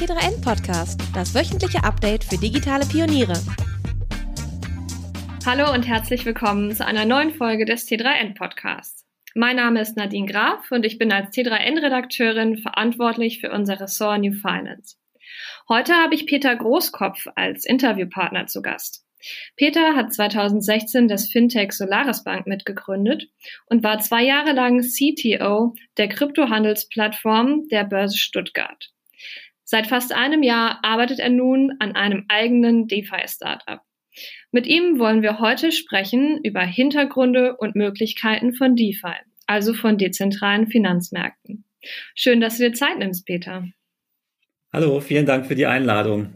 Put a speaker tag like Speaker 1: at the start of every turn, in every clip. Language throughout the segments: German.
Speaker 1: T3N Podcast, das wöchentliche Update für digitale Pioniere.
Speaker 2: Hallo und herzlich willkommen zu einer neuen Folge des T3N Podcasts. Mein Name ist Nadine Graf und ich bin als T3N Redakteurin verantwortlich für unser Ressort New Finance. Heute habe ich Peter Großkopf als Interviewpartner zu Gast. Peter hat 2016 das Fintech Solaris Bank mitgegründet und war zwei Jahre lang CTO der Kryptohandelsplattform der Börse Stuttgart. Seit fast einem Jahr arbeitet er nun an einem eigenen DeFi-Startup. Mit ihm wollen wir heute sprechen über Hintergründe und Möglichkeiten von DeFi, also von dezentralen Finanzmärkten. Schön, dass du dir Zeit nimmst, Peter.
Speaker 3: Hallo, vielen Dank für die Einladung.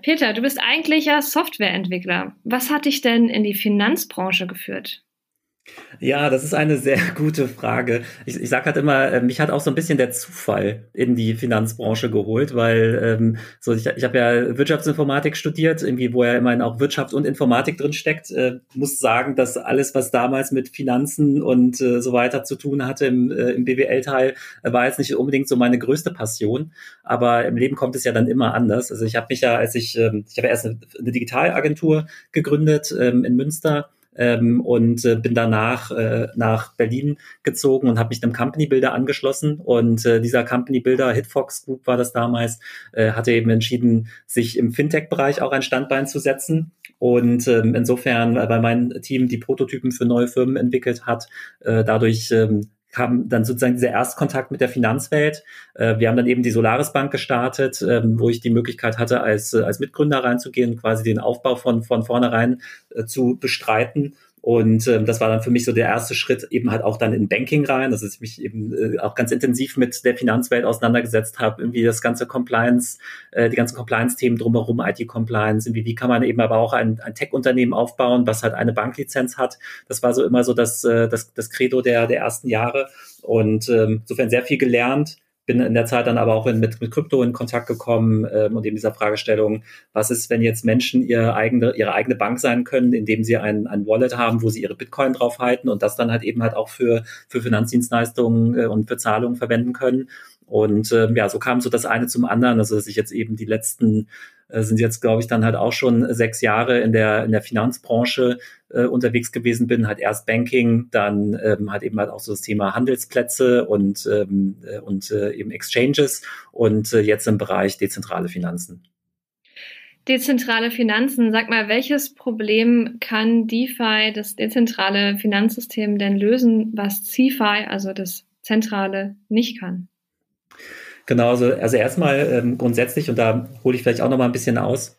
Speaker 2: Peter, du bist eigentlicher Softwareentwickler. Was hat dich denn in die Finanzbranche geführt?
Speaker 3: Ja, das ist eine sehr gute Frage. Ich, ich sage halt immer, äh, mich hat auch so ein bisschen der Zufall in die Finanzbranche geholt, weil ähm, so ich, ich habe ja Wirtschaftsinformatik studiert, irgendwie wo ja immerhin auch Wirtschaft und Informatik drin steckt. Äh, muss sagen, dass alles, was damals mit Finanzen und äh, so weiter zu tun hatte im, äh, im BWL-Teil, äh, war jetzt nicht unbedingt so meine größte Passion. Aber im Leben kommt es ja dann immer anders. Also ich habe mich ja, als ich, äh, ich habe erst eine, eine Digitalagentur gegründet ähm, in Münster ähm, und äh, bin danach äh, nach Berlin gezogen und habe mich einem Company Builder angeschlossen. Und äh, dieser Company Builder, Hitfox Group war das damals, äh, hatte eben entschieden, sich im Fintech-Bereich auch ein Standbein zu setzen. Und ähm, insofern, weil mein Team die Prototypen für neue Firmen entwickelt hat, äh, dadurch ähm, kam dann sozusagen dieser Erstkontakt mit der Finanzwelt. Äh, wir haben dann eben die Solaris Bank gestartet, ähm, wo ich die Möglichkeit hatte, als, äh, als Mitgründer reinzugehen, quasi den Aufbau von, von vornherein äh, zu bestreiten und ähm, das war dann für mich so der erste Schritt, eben halt auch dann in Banking rein, dass ich mich eben äh, auch ganz intensiv mit der Finanzwelt auseinandergesetzt habe, irgendwie das ganze Compliance, äh, die ganzen Compliance-Themen drumherum, IT-Compliance, irgendwie wie kann man eben aber auch ein, ein Tech-Unternehmen aufbauen, was halt eine Banklizenz hat. Das war so immer so das, äh, das, das Credo der, der ersten Jahre. Und ähm, insofern sehr viel gelernt, bin in der Zeit dann aber auch in, mit, mit Krypto in Kontakt gekommen ähm, und eben dieser Fragestellung, was ist, wenn jetzt Menschen ihre eigene, ihre eigene Bank sein können, indem sie ein, ein Wallet haben, wo sie ihre Bitcoin draufhalten und das dann halt eben halt auch für, für Finanzdienstleistungen äh, und für Zahlungen verwenden können. Und ähm, ja, so kam so das eine zum anderen, also dass ich jetzt eben die letzten sind jetzt, glaube ich, dann halt auch schon sechs Jahre in der, in der Finanzbranche äh, unterwegs gewesen bin, halt erst Banking, dann ähm, halt eben halt auch so das Thema Handelsplätze und, ähm, äh, und äh, eben Exchanges und äh, jetzt im Bereich dezentrale Finanzen.
Speaker 2: Dezentrale Finanzen, sag mal, welches Problem kann DeFi, das dezentrale Finanzsystem, denn lösen, was CeFi, also das Zentrale, nicht kann?
Speaker 3: Genau, also, also erstmal ähm, grundsätzlich, und da hole ich vielleicht auch noch mal ein bisschen aus,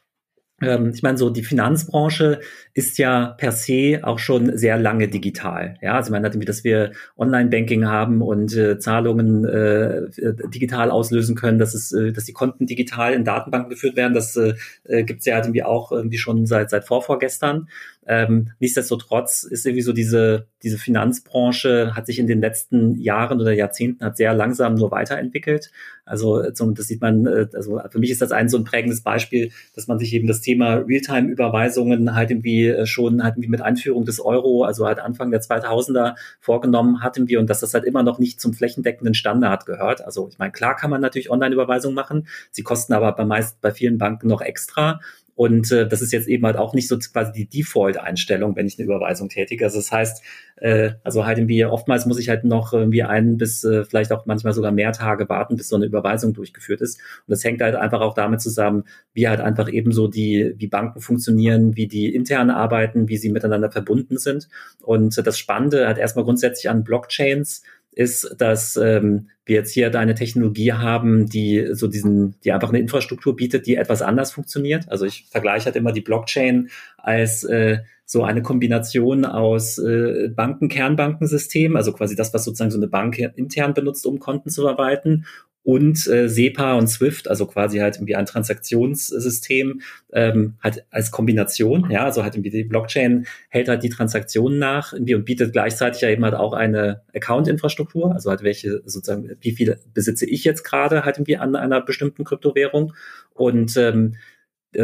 Speaker 3: ähm, ich meine, so die Finanzbranche ist ja per se auch schon sehr lange digital. Ja, also ich meine, dass wir Online-Banking haben und äh, Zahlungen äh, digital auslösen können, dass es, äh, dass die Konten digital in Datenbanken geführt werden, das äh, äh gibt ja halt irgendwie auch irgendwie schon seit seit vorvorgestern. Ähm, nichtsdestotrotz ist irgendwie so diese, diese Finanzbranche hat sich in den letzten Jahren oder Jahrzehnten hat sehr langsam nur weiterentwickelt. Also das sieht man, äh, also für mich ist das ein so ein prägendes Beispiel, dass man sich eben das Thema Realtime-Überweisungen halt irgendwie äh, schon halt irgendwie mit Einführung des Euro, also halt Anfang der 2000er vorgenommen hatten wir und dass das halt immer noch nicht zum flächendeckenden Standard gehört. Also ich meine, klar kann man natürlich Online-Überweisungen machen, sie kosten aber bei meist bei vielen Banken noch extra und äh, das ist jetzt eben halt auch nicht so quasi die Default-Einstellung, wenn ich eine Überweisung tätige. Also das heißt, äh, also halt irgendwie oftmals muss ich halt noch irgendwie einen bis äh, vielleicht auch manchmal sogar mehr Tage warten, bis so eine Überweisung durchgeführt ist. Und das hängt halt einfach auch damit zusammen, wie halt einfach eben so die, wie Banken funktionieren, wie die intern arbeiten, wie sie miteinander verbunden sind. Und das Spannende hat erstmal grundsätzlich an Blockchains ist, dass ähm, wir jetzt hier eine Technologie haben, die so diesen, die einfach eine Infrastruktur bietet, die etwas anders funktioniert. Also ich vergleiche halt immer die Blockchain als äh, so eine Kombination aus äh, Banken, Kernbankensystem, also quasi das, was sozusagen so eine Bank intern benutzt, um Konten zu verwalten, und äh, SEPA und SWIFT, also quasi halt irgendwie ein Transaktionssystem, ähm, halt als Kombination, ja, also halt irgendwie die Blockchain hält halt die Transaktionen nach irgendwie und bietet gleichzeitig ja eben halt auch eine Account-Infrastruktur, also halt welche sozusagen, wie viel besitze ich jetzt gerade halt irgendwie an einer bestimmten Kryptowährung. Und ähm, äh,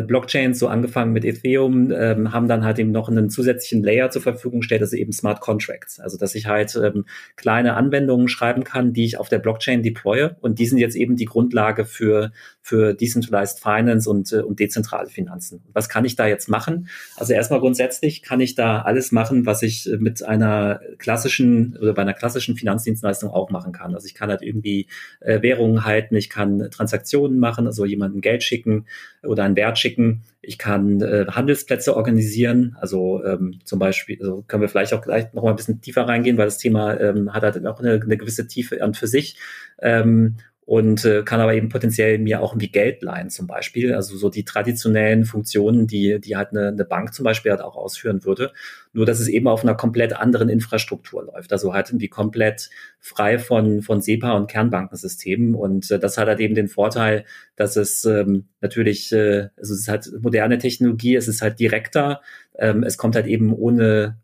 Speaker 3: Blockchains, so angefangen mit Ethereum, ähm, haben dann halt eben noch einen zusätzlichen Layer zur Verfügung gestellt, ist eben Smart Contracts. Also dass ich halt ähm, kleine Anwendungen schreiben kann, die ich auf der Blockchain deploye und die sind jetzt eben die Grundlage für, für Decentralized Finance und, äh, und dezentrale Finanzen. Was kann ich da jetzt machen? Also erstmal grundsätzlich kann ich da alles machen, was ich mit einer klassischen oder bei einer klassischen Finanzdienstleistung auch machen kann. Also ich kann halt irgendwie äh, Währungen halten, ich kann Transaktionen machen, also jemandem Geld schicken oder einen Wert schicken. Ich kann äh, Handelsplätze organisieren, also ähm, zum Beispiel, also können wir vielleicht auch gleich noch mal ein bisschen tiefer reingehen, weil das Thema ähm, hat halt auch eine, eine gewisse Tiefe an für sich. Ähm, und äh, kann aber eben potenziell mir auch irgendwie Geld leihen zum Beispiel. Also so die traditionellen Funktionen, die, die halt eine, eine Bank zum Beispiel halt auch ausführen würde. Nur dass es eben auf einer komplett anderen Infrastruktur läuft. Also halt irgendwie komplett frei von, von SEPA und Kernbankensystemen. Und äh, das hat halt eben den Vorteil, dass es ähm, natürlich, äh, also es ist halt moderne Technologie, es ist halt direkter, ähm, es kommt halt eben ohne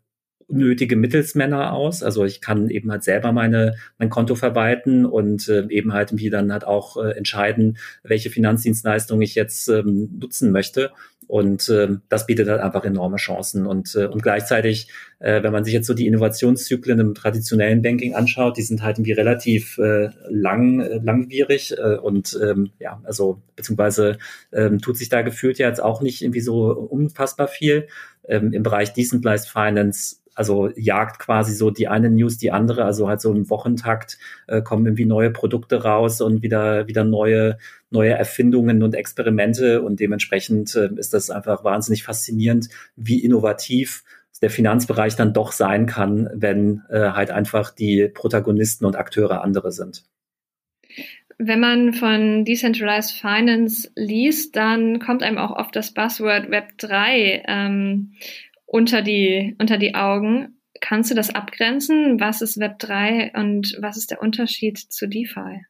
Speaker 3: unnötige Mittelsmänner aus. Also ich kann eben halt selber meine, mein Konto verwalten und äh, eben halt wie dann halt auch äh, entscheiden, welche Finanzdienstleistung ich jetzt ähm, nutzen möchte. Und äh, das bietet halt einfach enorme Chancen. Und, äh, und gleichzeitig, äh, wenn man sich jetzt so die Innovationszyklen im traditionellen Banking anschaut, die sind halt irgendwie relativ äh, lang, äh, langwierig äh, und ähm, ja, also beziehungsweise ähm, tut sich da gefühlt ja jetzt auch nicht irgendwie so unfassbar viel. Ähm, Im Bereich Decentralized Finance also jagt quasi so die eine News die andere, also halt so im Wochentakt äh, kommen irgendwie neue Produkte raus und wieder wieder neue neue Erfindungen und Experimente und dementsprechend äh, ist das einfach wahnsinnig faszinierend, wie innovativ der Finanzbereich dann doch sein kann, wenn äh, halt einfach die Protagonisten und Akteure andere sind.
Speaker 2: Wenn man von Decentralized Finance liest, dann kommt einem auch oft das Buzzword Web 3 ähm, unter die, unter die Augen. Kannst du das abgrenzen? Was ist Web 3 und was ist der Unterschied zu DeFi?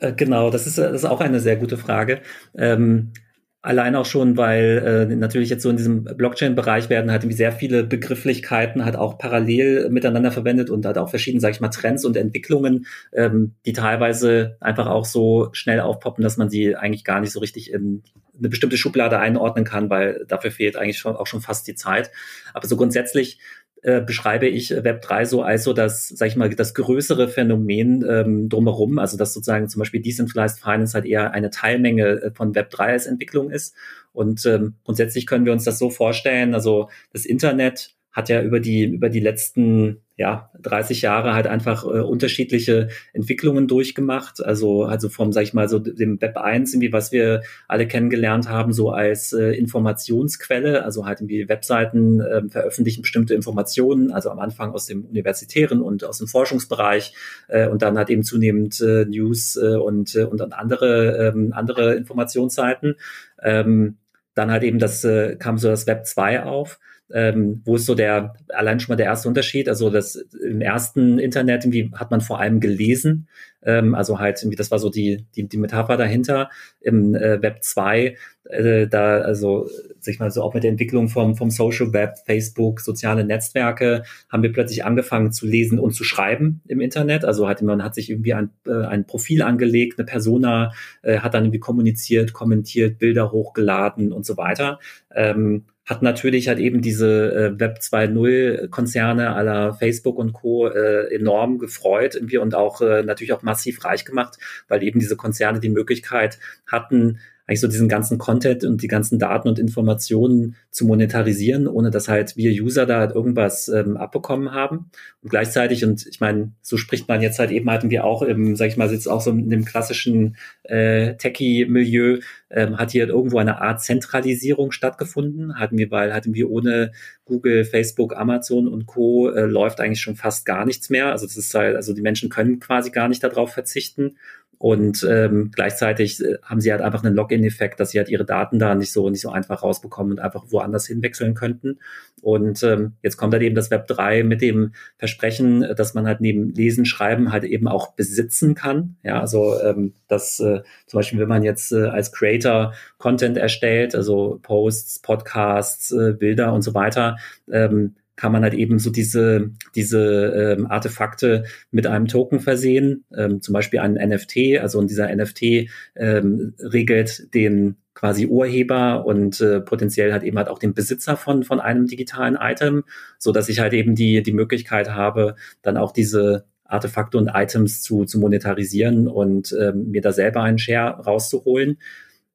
Speaker 3: Äh, genau, das ist, das ist auch eine sehr gute Frage. Ähm, Allein auch schon, weil äh, natürlich jetzt so in diesem Blockchain-Bereich werden halt irgendwie sehr viele Begrifflichkeiten halt auch parallel miteinander verwendet und halt auch verschiedene, sag ich mal, Trends und Entwicklungen, ähm, die teilweise einfach auch so schnell aufpoppen, dass man sie eigentlich gar nicht so richtig in eine bestimmte Schublade einordnen kann, weil dafür fehlt eigentlich schon, auch schon fast die Zeit. Aber so grundsätzlich äh, beschreibe ich Web3 so als so das, sag ich mal, das größere Phänomen ähm, drumherum, also dass sozusagen zum Beispiel Decentralized Finance halt eher eine Teilmenge äh, von Web3 als Entwicklung ist. Und ähm, grundsätzlich können wir uns das so vorstellen, also das Internet hat ja über die, über die letzten ja, 30 Jahre halt einfach äh, unterschiedliche Entwicklungen durchgemacht. Also, also vom, sag ich mal, so dem Web 1, irgendwie, was wir alle kennengelernt haben, so als äh, Informationsquelle, also halt irgendwie Webseiten äh, veröffentlichen bestimmte Informationen, also am Anfang aus dem universitären und aus dem Forschungsbereich äh, und dann halt eben zunehmend äh, News äh, und, äh, und andere, ähm, andere Informationsseiten. Ähm, dann halt eben das äh, kam so das Web 2 auf ähm, wo ist so der, allein schon mal der erste Unterschied? Also das im ersten Internet irgendwie hat man vor allem gelesen, ähm, also halt irgendwie, das war so die, die, die Metapher dahinter. Im äh, Web 2, äh, da, also sag ich mal so auch mit der Entwicklung vom, vom Social Web, Facebook, soziale Netzwerke, haben wir plötzlich angefangen zu lesen und zu schreiben im Internet. Also hat, man hat sich irgendwie ein, äh, ein Profil angelegt, eine Persona, äh, hat dann irgendwie kommuniziert, kommentiert, Bilder hochgeladen und so weiter. Ähm, hat natürlich halt eben diese äh, Web 2.0 Konzerne aller Facebook und Co. Äh, enorm gefreut irgendwie und auch äh, natürlich auch massiv reich gemacht, weil eben diese Konzerne die Möglichkeit hatten, eigentlich so diesen ganzen Content und die ganzen Daten und Informationen zu monetarisieren, ohne dass halt wir User da halt irgendwas ähm, abbekommen haben. Und gleichzeitig, und ich meine, so spricht man jetzt halt eben halt wir auch im, sag ich mal, jetzt auch so in dem klassischen äh, Techie-Milieu, ähm, hat hier irgendwo eine Art Zentralisierung stattgefunden. Hatten wir, weil hatten wir ohne Google, Facebook, Amazon und Co. Äh, läuft eigentlich schon fast gar nichts mehr. Also das ist halt, also die Menschen können quasi gar nicht darauf verzichten. Und ähm, gleichzeitig äh, haben sie halt einfach einen Login-Effekt, dass sie halt ihre Daten da nicht so nicht so einfach rausbekommen und einfach woanders hinwechseln könnten. Und ähm, jetzt kommt halt eben das Web 3 mit dem Versprechen, dass man halt neben Lesen, Schreiben halt eben auch besitzen kann. Ja, also ähm, dass äh, zum Beispiel, wenn man jetzt äh, als Creator Content erstellt, also Posts, Podcasts, äh, Bilder und so weiter, ähm, kann man halt eben so diese, diese ähm, Artefakte mit einem Token versehen, ähm, zum Beispiel einen NFT. Also und dieser NFT ähm, regelt den quasi Urheber und äh, potenziell halt eben halt auch den Besitzer von, von einem digitalen Item, so dass ich halt eben die, die Möglichkeit habe, dann auch diese Artefakte und Items zu, zu monetarisieren und ähm, mir da selber einen Share rauszuholen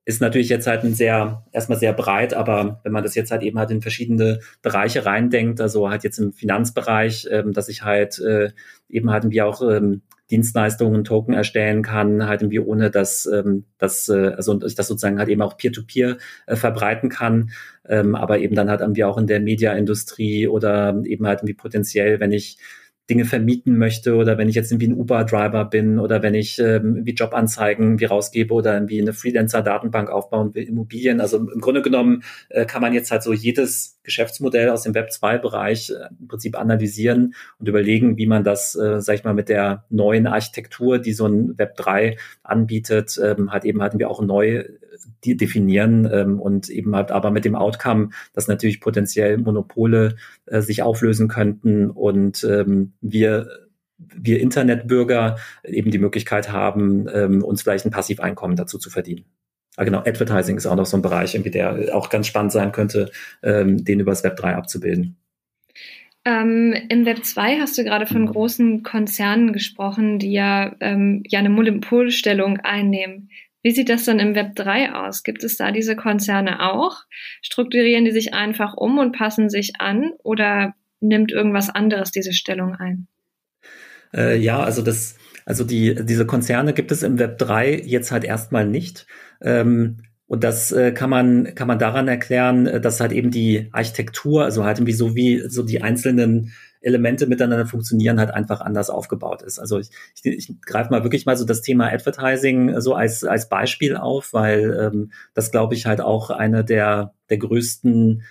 Speaker 3: ist natürlich jetzt halt ein sehr, erstmal sehr breit, aber wenn man das jetzt halt eben halt in verschiedene Bereiche reindenkt, also halt jetzt im Finanzbereich, ähm, dass ich halt äh, eben halt irgendwie auch ähm, Dienstleistungen, Token erstellen kann, halt irgendwie ohne dass ähm, das, äh, also ich das sozusagen halt eben auch Peer-to-Peer -Peer, äh, verbreiten kann, ähm, aber eben dann halt irgendwie auch in der Mediaindustrie oder eben halt irgendwie potenziell, wenn ich Dinge vermieten möchte oder wenn ich jetzt irgendwie ein Uber-Driver bin oder wenn ich ähm, irgendwie Jobanzeigen wie rausgebe oder irgendwie eine Freelancer-Datenbank aufbauen will, Immobilien. Also im Grunde genommen äh, kann man jetzt halt so jedes Geschäftsmodell aus dem Web2-Bereich äh, im Prinzip analysieren und überlegen, wie man das, äh, sag ich mal, mit der neuen Architektur, die so ein Web3 anbietet, ähm, halt eben hatten wir auch neu die definieren ähm, und eben halt aber mit dem Outcome, dass natürlich potenziell Monopole äh, sich auflösen könnten und ähm, wir wir Internetbürger eben die Möglichkeit haben, ähm, uns vielleicht ein Passiveinkommen dazu zu verdienen. Ah, genau, Advertising ist auch noch so ein Bereich, irgendwie, der auch ganz spannend sein könnte, ähm, den übers Web 3 abzubilden.
Speaker 2: Ähm, Im Web 2 hast du gerade von großen Konzernen gesprochen, die ja, ähm, ja eine Monopolstellung einnehmen. Wie sieht das dann im Web 3 aus? Gibt es da diese Konzerne auch? Strukturieren die sich einfach um und passen sich an oder nimmt irgendwas anderes diese Stellung ein?
Speaker 3: Äh, ja, also das, also die, diese Konzerne gibt es im Web 3 jetzt halt erstmal nicht. Ähm, und das äh, kann man kann man daran erklären, äh, dass halt eben die Architektur, also halt irgendwie so wie so die einzelnen Elemente miteinander funktionieren, halt einfach anders aufgebaut ist. Also ich, ich, ich greife mal wirklich mal so das Thema Advertising so als, als Beispiel auf, weil ähm, das, glaube ich, halt auch eine der, der größten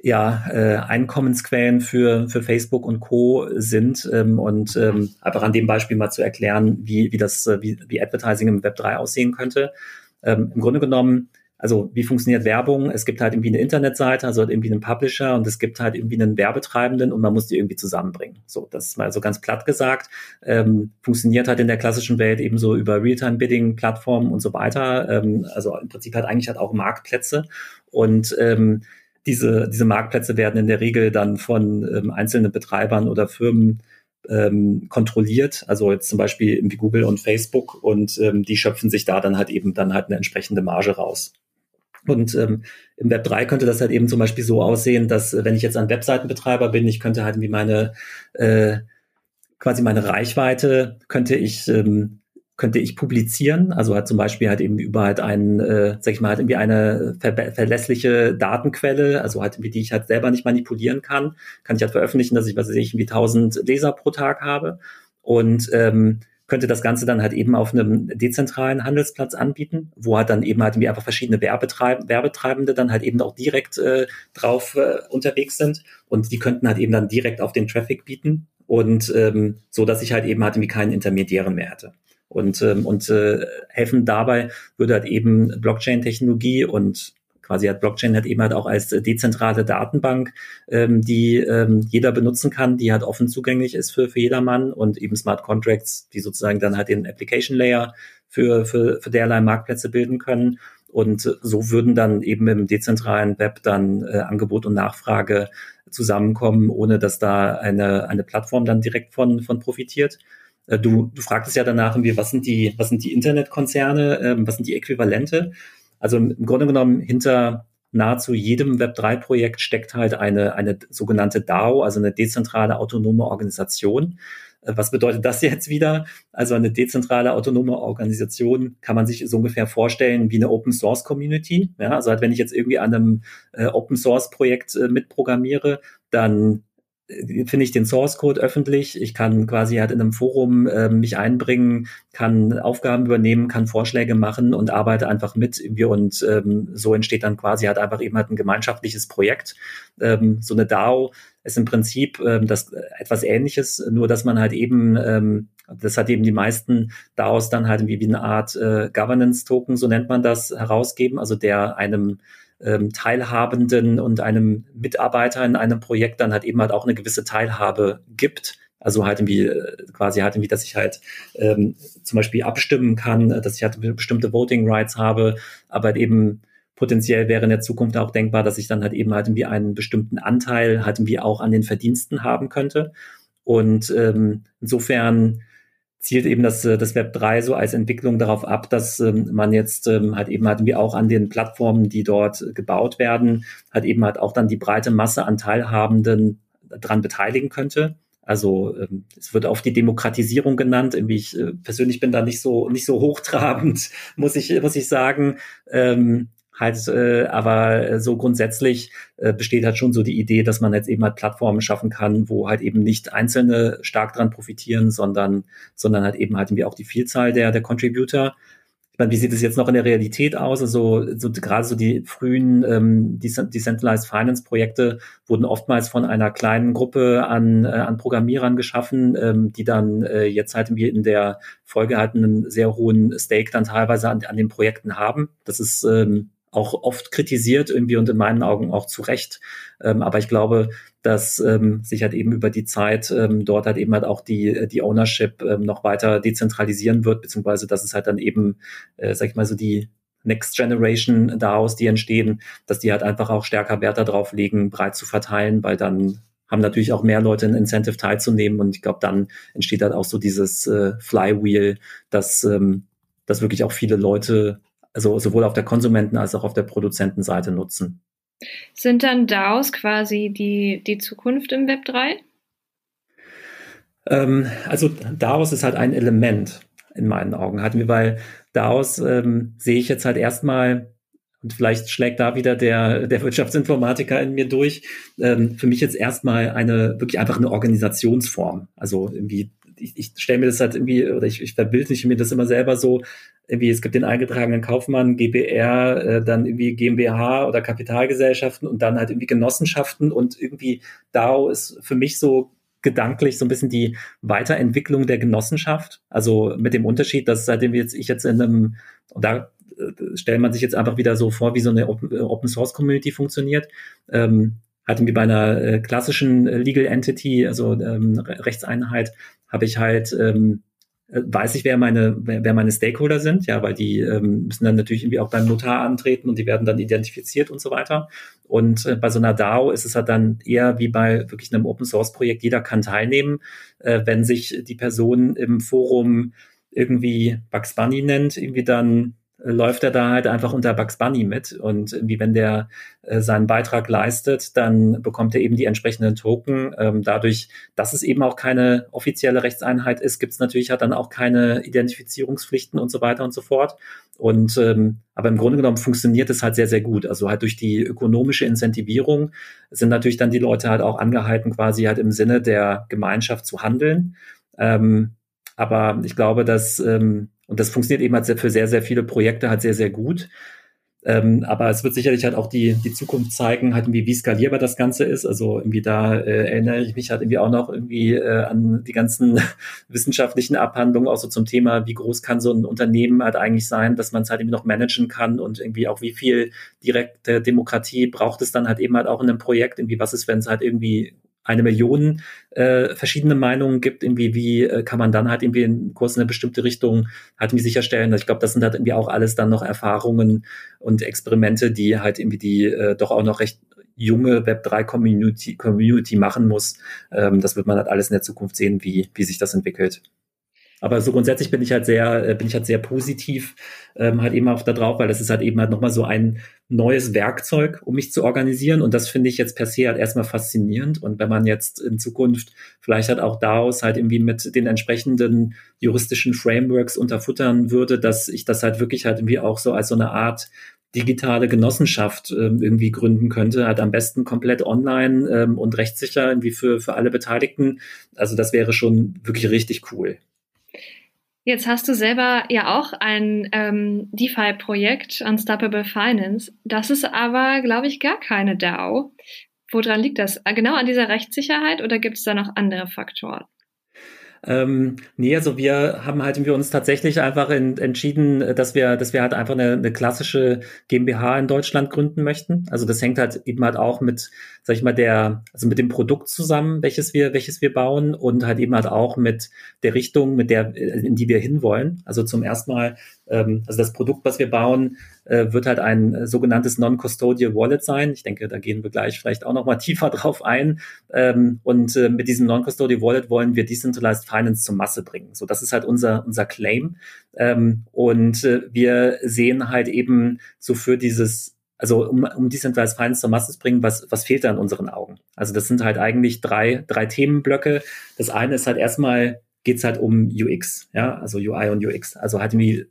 Speaker 3: ja, äh, Einkommensquellen für, für Facebook und Co. sind ähm, und ähm, einfach an dem Beispiel mal zu erklären, wie, wie das, äh, wie, wie Advertising im Web 3 aussehen könnte. Ähm, Im Grunde genommen also wie funktioniert Werbung? Es gibt halt irgendwie eine Internetseite, also halt irgendwie einen Publisher und es gibt halt irgendwie einen Werbetreibenden und man muss die irgendwie zusammenbringen. So, das ist mal so ganz platt gesagt. Ähm, funktioniert halt in der klassischen Welt eben so über Realtime-Bidding, Plattformen und so weiter. Ähm, also im Prinzip halt eigentlich halt auch Marktplätze und ähm, diese, diese Marktplätze werden in der Regel dann von ähm, einzelnen Betreibern oder Firmen ähm, kontrolliert, also jetzt zum Beispiel wie Google und Facebook und ähm, die schöpfen sich da dann halt eben dann halt eine entsprechende Marge raus. Und ähm, im Web 3 könnte das halt eben zum Beispiel so aussehen, dass äh, wenn ich jetzt ein Webseitenbetreiber bin, ich könnte halt wie meine äh, quasi meine Reichweite könnte ich ähm, könnte ich publizieren, also halt zum Beispiel halt eben über halt einen, äh, sag ich mal, halt irgendwie eine ver verlässliche Datenquelle, also halt irgendwie, die ich halt selber nicht manipulieren kann, kann ich halt veröffentlichen, dass ich, was weiß ich, irgendwie 1000 Leser pro Tag habe. Und ähm, könnte das Ganze dann halt eben auf einem dezentralen Handelsplatz anbieten, wo halt dann eben halt irgendwie einfach verschiedene Werbetreib Werbetreibende dann halt eben auch direkt äh, drauf äh, unterwegs sind. Und die könnten halt eben dann direkt auf den Traffic bieten. Und ähm, so, dass ich halt eben halt irgendwie keinen Intermediären mehr hätte. Und, ähm, und äh, helfen dabei würde halt eben Blockchain-Technologie und quasi hat Blockchain hat eben halt auch als dezentrale Datenbank, ähm, die ähm, jeder benutzen kann, die halt offen zugänglich ist für, für jedermann und eben Smart Contracts, die sozusagen dann halt den Application Layer für, für, für derlei Marktplätze bilden können. Und so würden dann eben im dezentralen Web dann äh, Angebot und Nachfrage zusammenkommen, ohne dass da eine, eine Plattform dann direkt von, von profitiert. Äh, du, du fragtest ja danach, was sind die, was sind die Internetkonzerne, ähm, was sind die Äquivalente? Also im Grunde genommen hinter nahezu jedem Web3-Projekt steckt halt eine, eine sogenannte DAO, also eine dezentrale autonome Organisation. Äh, was bedeutet das jetzt wieder? Also eine dezentrale autonome Organisation kann man sich so ungefähr vorstellen wie eine Open Source Community. Ja, also halt, wenn ich jetzt irgendwie an einem äh, Open Source Projekt äh, mitprogrammiere, dann finde ich den Source Code öffentlich. Ich kann quasi halt in einem Forum äh, mich einbringen, kann Aufgaben übernehmen, kann Vorschläge machen und arbeite einfach mit irgendwie und ähm, so entsteht dann quasi halt einfach eben halt ein gemeinschaftliches Projekt. Ähm, so eine DAO ist im Prinzip ähm, das äh, etwas Ähnliches, nur dass man halt eben ähm, das hat eben die meisten DAOs dann halt wie eine Art äh, Governance Token, so nennt man das, herausgeben, also der einem ähm, Teilhabenden und einem Mitarbeiter in einem Projekt dann halt eben halt auch eine gewisse Teilhabe gibt. Also halt irgendwie äh, quasi halt irgendwie, dass ich halt ähm, zum Beispiel abstimmen kann, dass ich halt bestimmte Voting Rights habe, aber halt eben potenziell wäre in der Zukunft auch denkbar, dass ich dann halt eben halt irgendwie einen bestimmten Anteil halt irgendwie auch an den Verdiensten haben könnte. Und ähm, insofern zielt eben das, äh, das Web 3 so als Entwicklung darauf ab, dass ähm, man jetzt ähm, halt eben halt irgendwie auch an den Plattformen, die dort gebaut werden, halt eben halt auch dann die breite Masse an Teilhabenden dran beteiligen könnte. Also ähm, es wird auf die Demokratisierung genannt. Irgendwie ich äh, persönlich bin da nicht so nicht so hochtrabend, muss ich muss ich sagen. Ähm, halt, äh, aber so grundsätzlich äh, besteht halt schon so die Idee, dass man jetzt eben halt Plattformen schaffen kann, wo halt eben nicht Einzelne stark dran profitieren, sondern sondern halt eben halt irgendwie auch die Vielzahl der der Contributor ich meine, wie sieht es jetzt noch in der Realität aus? Also so, gerade so die frühen ähm, Decentralized Finance Projekte wurden oftmals von einer kleinen Gruppe an, äh, an Programmierern geschaffen, ähm, die dann äh, jetzt halt in der Folge halt einen sehr hohen Stake dann teilweise an, an den Projekten haben. Das ist ähm, auch oft kritisiert irgendwie und in meinen Augen auch zu Recht. Ähm, aber ich glaube, dass ähm, sich halt eben über die Zeit ähm, dort halt eben halt auch die, die Ownership ähm, noch weiter dezentralisieren wird, beziehungsweise dass es halt dann eben, äh, sag ich mal so, die Next Generation daraus, die entstehen, dass die halt einfach auch stärker Wert darauf legen, breit zu verteilen, weil dann haben natürlich auch mehr Leute ein Incentive teilzunehmen und ich glaube, dann entsteht halt auch so dieses äh, Flywheel, dass, ähm, dass wirklich auch viele Leute also sowohl auf der Konsumenten- als auch auf der Produzentenseite nutzen.
Speaker 2: Sind dann DAOs quasi die, die Zukunft im Web 3?
Speaker 3: Ähm, also DAOs ist halt ein Element in meinen Augen. Hatten wir bei DAOs ähm, sehe ich jetzt halt erstmal und vielleicht schlägt da wieder der, der Wirtschaftsinformatiker in mir durch. Ähm, für mich jetzt erstmal eine, wirklich einfach eine Organisationsform. Also irgendwie, ich, ich stelle mir das halt irgendwie, oder ich, ich verbildliche mir das immer selber so, irgendwie, es gibt den eingetragenen Kaufmann, GBR, äh, dann irgendwie GmbH oder Kapitalgesellschaften und dann halt irgendwie Genossenschaften und irgendwie DAO ist für mich so gedanklich so ein bisschen die Weiterentwicklung der Genossenschaft. Also mit dem Unterschied, dass seitdem jetzt ich jetzt in einem, da äh, stellt man sich jetzt einfach wieder so vor, wie so eine Open, Open Source Community funktioniert. Ähm, hatten wir bei einer äh, klassischen Legal Entity, also ähm, Rechtseinheit, habe ich halt ähm, äh, weiß ich, wer meine, wer, meine Stakeholder sind, ja, weil die ähm, müssen dann natürlich irgendwie auch beim Notar antreten und die werden dann identifiziert und so weiter. Und äh, bei so einer DAO ist es halt dann eher wie bei wirklich einem Open Source Projekt, jeder kann teilnehmen, äh, wenn sich die Person im Forum irgendwie Bugs Bunny nennt, irgendwie dann läuft er da halt einfach unter Bugs Bunny mit. Und irgendwie, wenn der äh, seinen Beitrag leistet, dann bekommt er eben die entsprechenden Token. Ähm, dadurch, dass es eben auch keine offizielle Rechtseinheit ist, gibt es natürlich halt dann auch keine Identifizierungspflichten und so weiter und so fort. Und ähm, aber im Grunde genommen funktioniert es halt sehr, sehr gut. Also halt durch die ökonomische Incentivierung sind natürlich dann die Leute halt auch angehalten, quasi halt im Sinne der Gemeinschaft zu handeln. Ähm, aber ich glaube, dass ähm, und das funktioniert eben halt für sehr, sehr viele Projekte halt sehr, sehr gut. Ähm, aber es wird sicherlich halt auch die, die Zukunft zeigen, halt irgendwie, wie skalierbar das Ganze ist. Also irgendwie da äh, erinnere ich mich halt irgendwie auch noch irgendwie äh, an die ganzen wissenschaftlichen Abhandlungen, auch so zum Thema, wie groß kann so ein Unternehmen halt eigentlich sein, dass man es halt irgendwie noch managen kann und irgendwie auch wie viel direkte Demokratie braucht es dann halt eben halt auch in einem Projekt. Irgendwie, was ist, wenn es halt irgendwie eine Million äh, verschiedene Meinungen gibt, irgendwie, wie äh, kann man dann halt irgendwie einen Kurs in eine bestimmte Richtung halt irgendwie sicherstellen. Ich glaube, das sind halt irgendwie auch alles dann noch Erfahrungen und Experimente, die halt irgendwie die äh, doch auch noch recht junge Web3 Community, Community machen muss. Ähm, das wird man halt alles in der Zukunft sehen, wie, wie sich das entwickelt. Aber so grundsätzlich bin ich halt sehr, äh, bin ich halt sehr positiv ähm, halt eben auch da drauf, weil das ist halt eben halt nochmal so ein neues Werkzeug, um mich zu organisieren. Und das finde ich jetzt per se halt erstmal faszinierend. Und wenn man jetzt in Zukunft vielleicht halt auch daraus halt irgendwie mit den entsprechenden juristischen Frameworks unterfuttern würde, dass ich das halt wirklich halt irgendwie auch so als so eine Art digitale Genossenschaft ähm, irgendwie gründen könnte, halt am besten komplett online ähm, und rechtssicher irgendwie für, für alle Beteiligten. Also das wäre schon wirklich richtig cool.
Speaker 2: Jetzt hast du selber ja auch ein ähm, DeFi-Projekt, Unstoppable Finance. Das ist aber, glaube ich, gar keine DAO. Woran liegt das? Genau an dieser Rechtssicherheit oder gibt es da noch andere Faktoren?
Speaker 3: Ähm, nee, also wir haben halt wir uns tatsächlich einfach in, entschieden, dass wir, dass wir halt einfach eine, eine klassische GmbH in Deutschland gründen möchten. Also das hängt halt eben halt auch mit, sag ich mal, der, also mit dem Produkt zusammen, welches wir, welches wir bauen und halt eben halt auch mit der Richtung, mit der, in die wir hinwollen. Also zum ersten Mal Ähm, also das Produkt, was wir bauen, äh, wird halt ein äh, sogenanntes Non-Custodial Wallet sein. Ich denke, da gehen wir gleich vielleicht auch noch mal tiefer drauf ein. Ähm, und äh, mit diesem Non-Custodial Wallet wollen wir Decentralized Finance zur Masse bringen. So, das ist halt unser, unser Claim. Ähm, und äh, wir sehen halt eben so für dieses also um, um Decentralized Finance zur Masse zu bringen, was, was fehlt da in unseren Augen? Also das sind halt eigentlich drei, drei Themenblöcke. Das eine ist halt erstmal, geht's halt um UX, ja, also UI und UX. Also halt irgendwie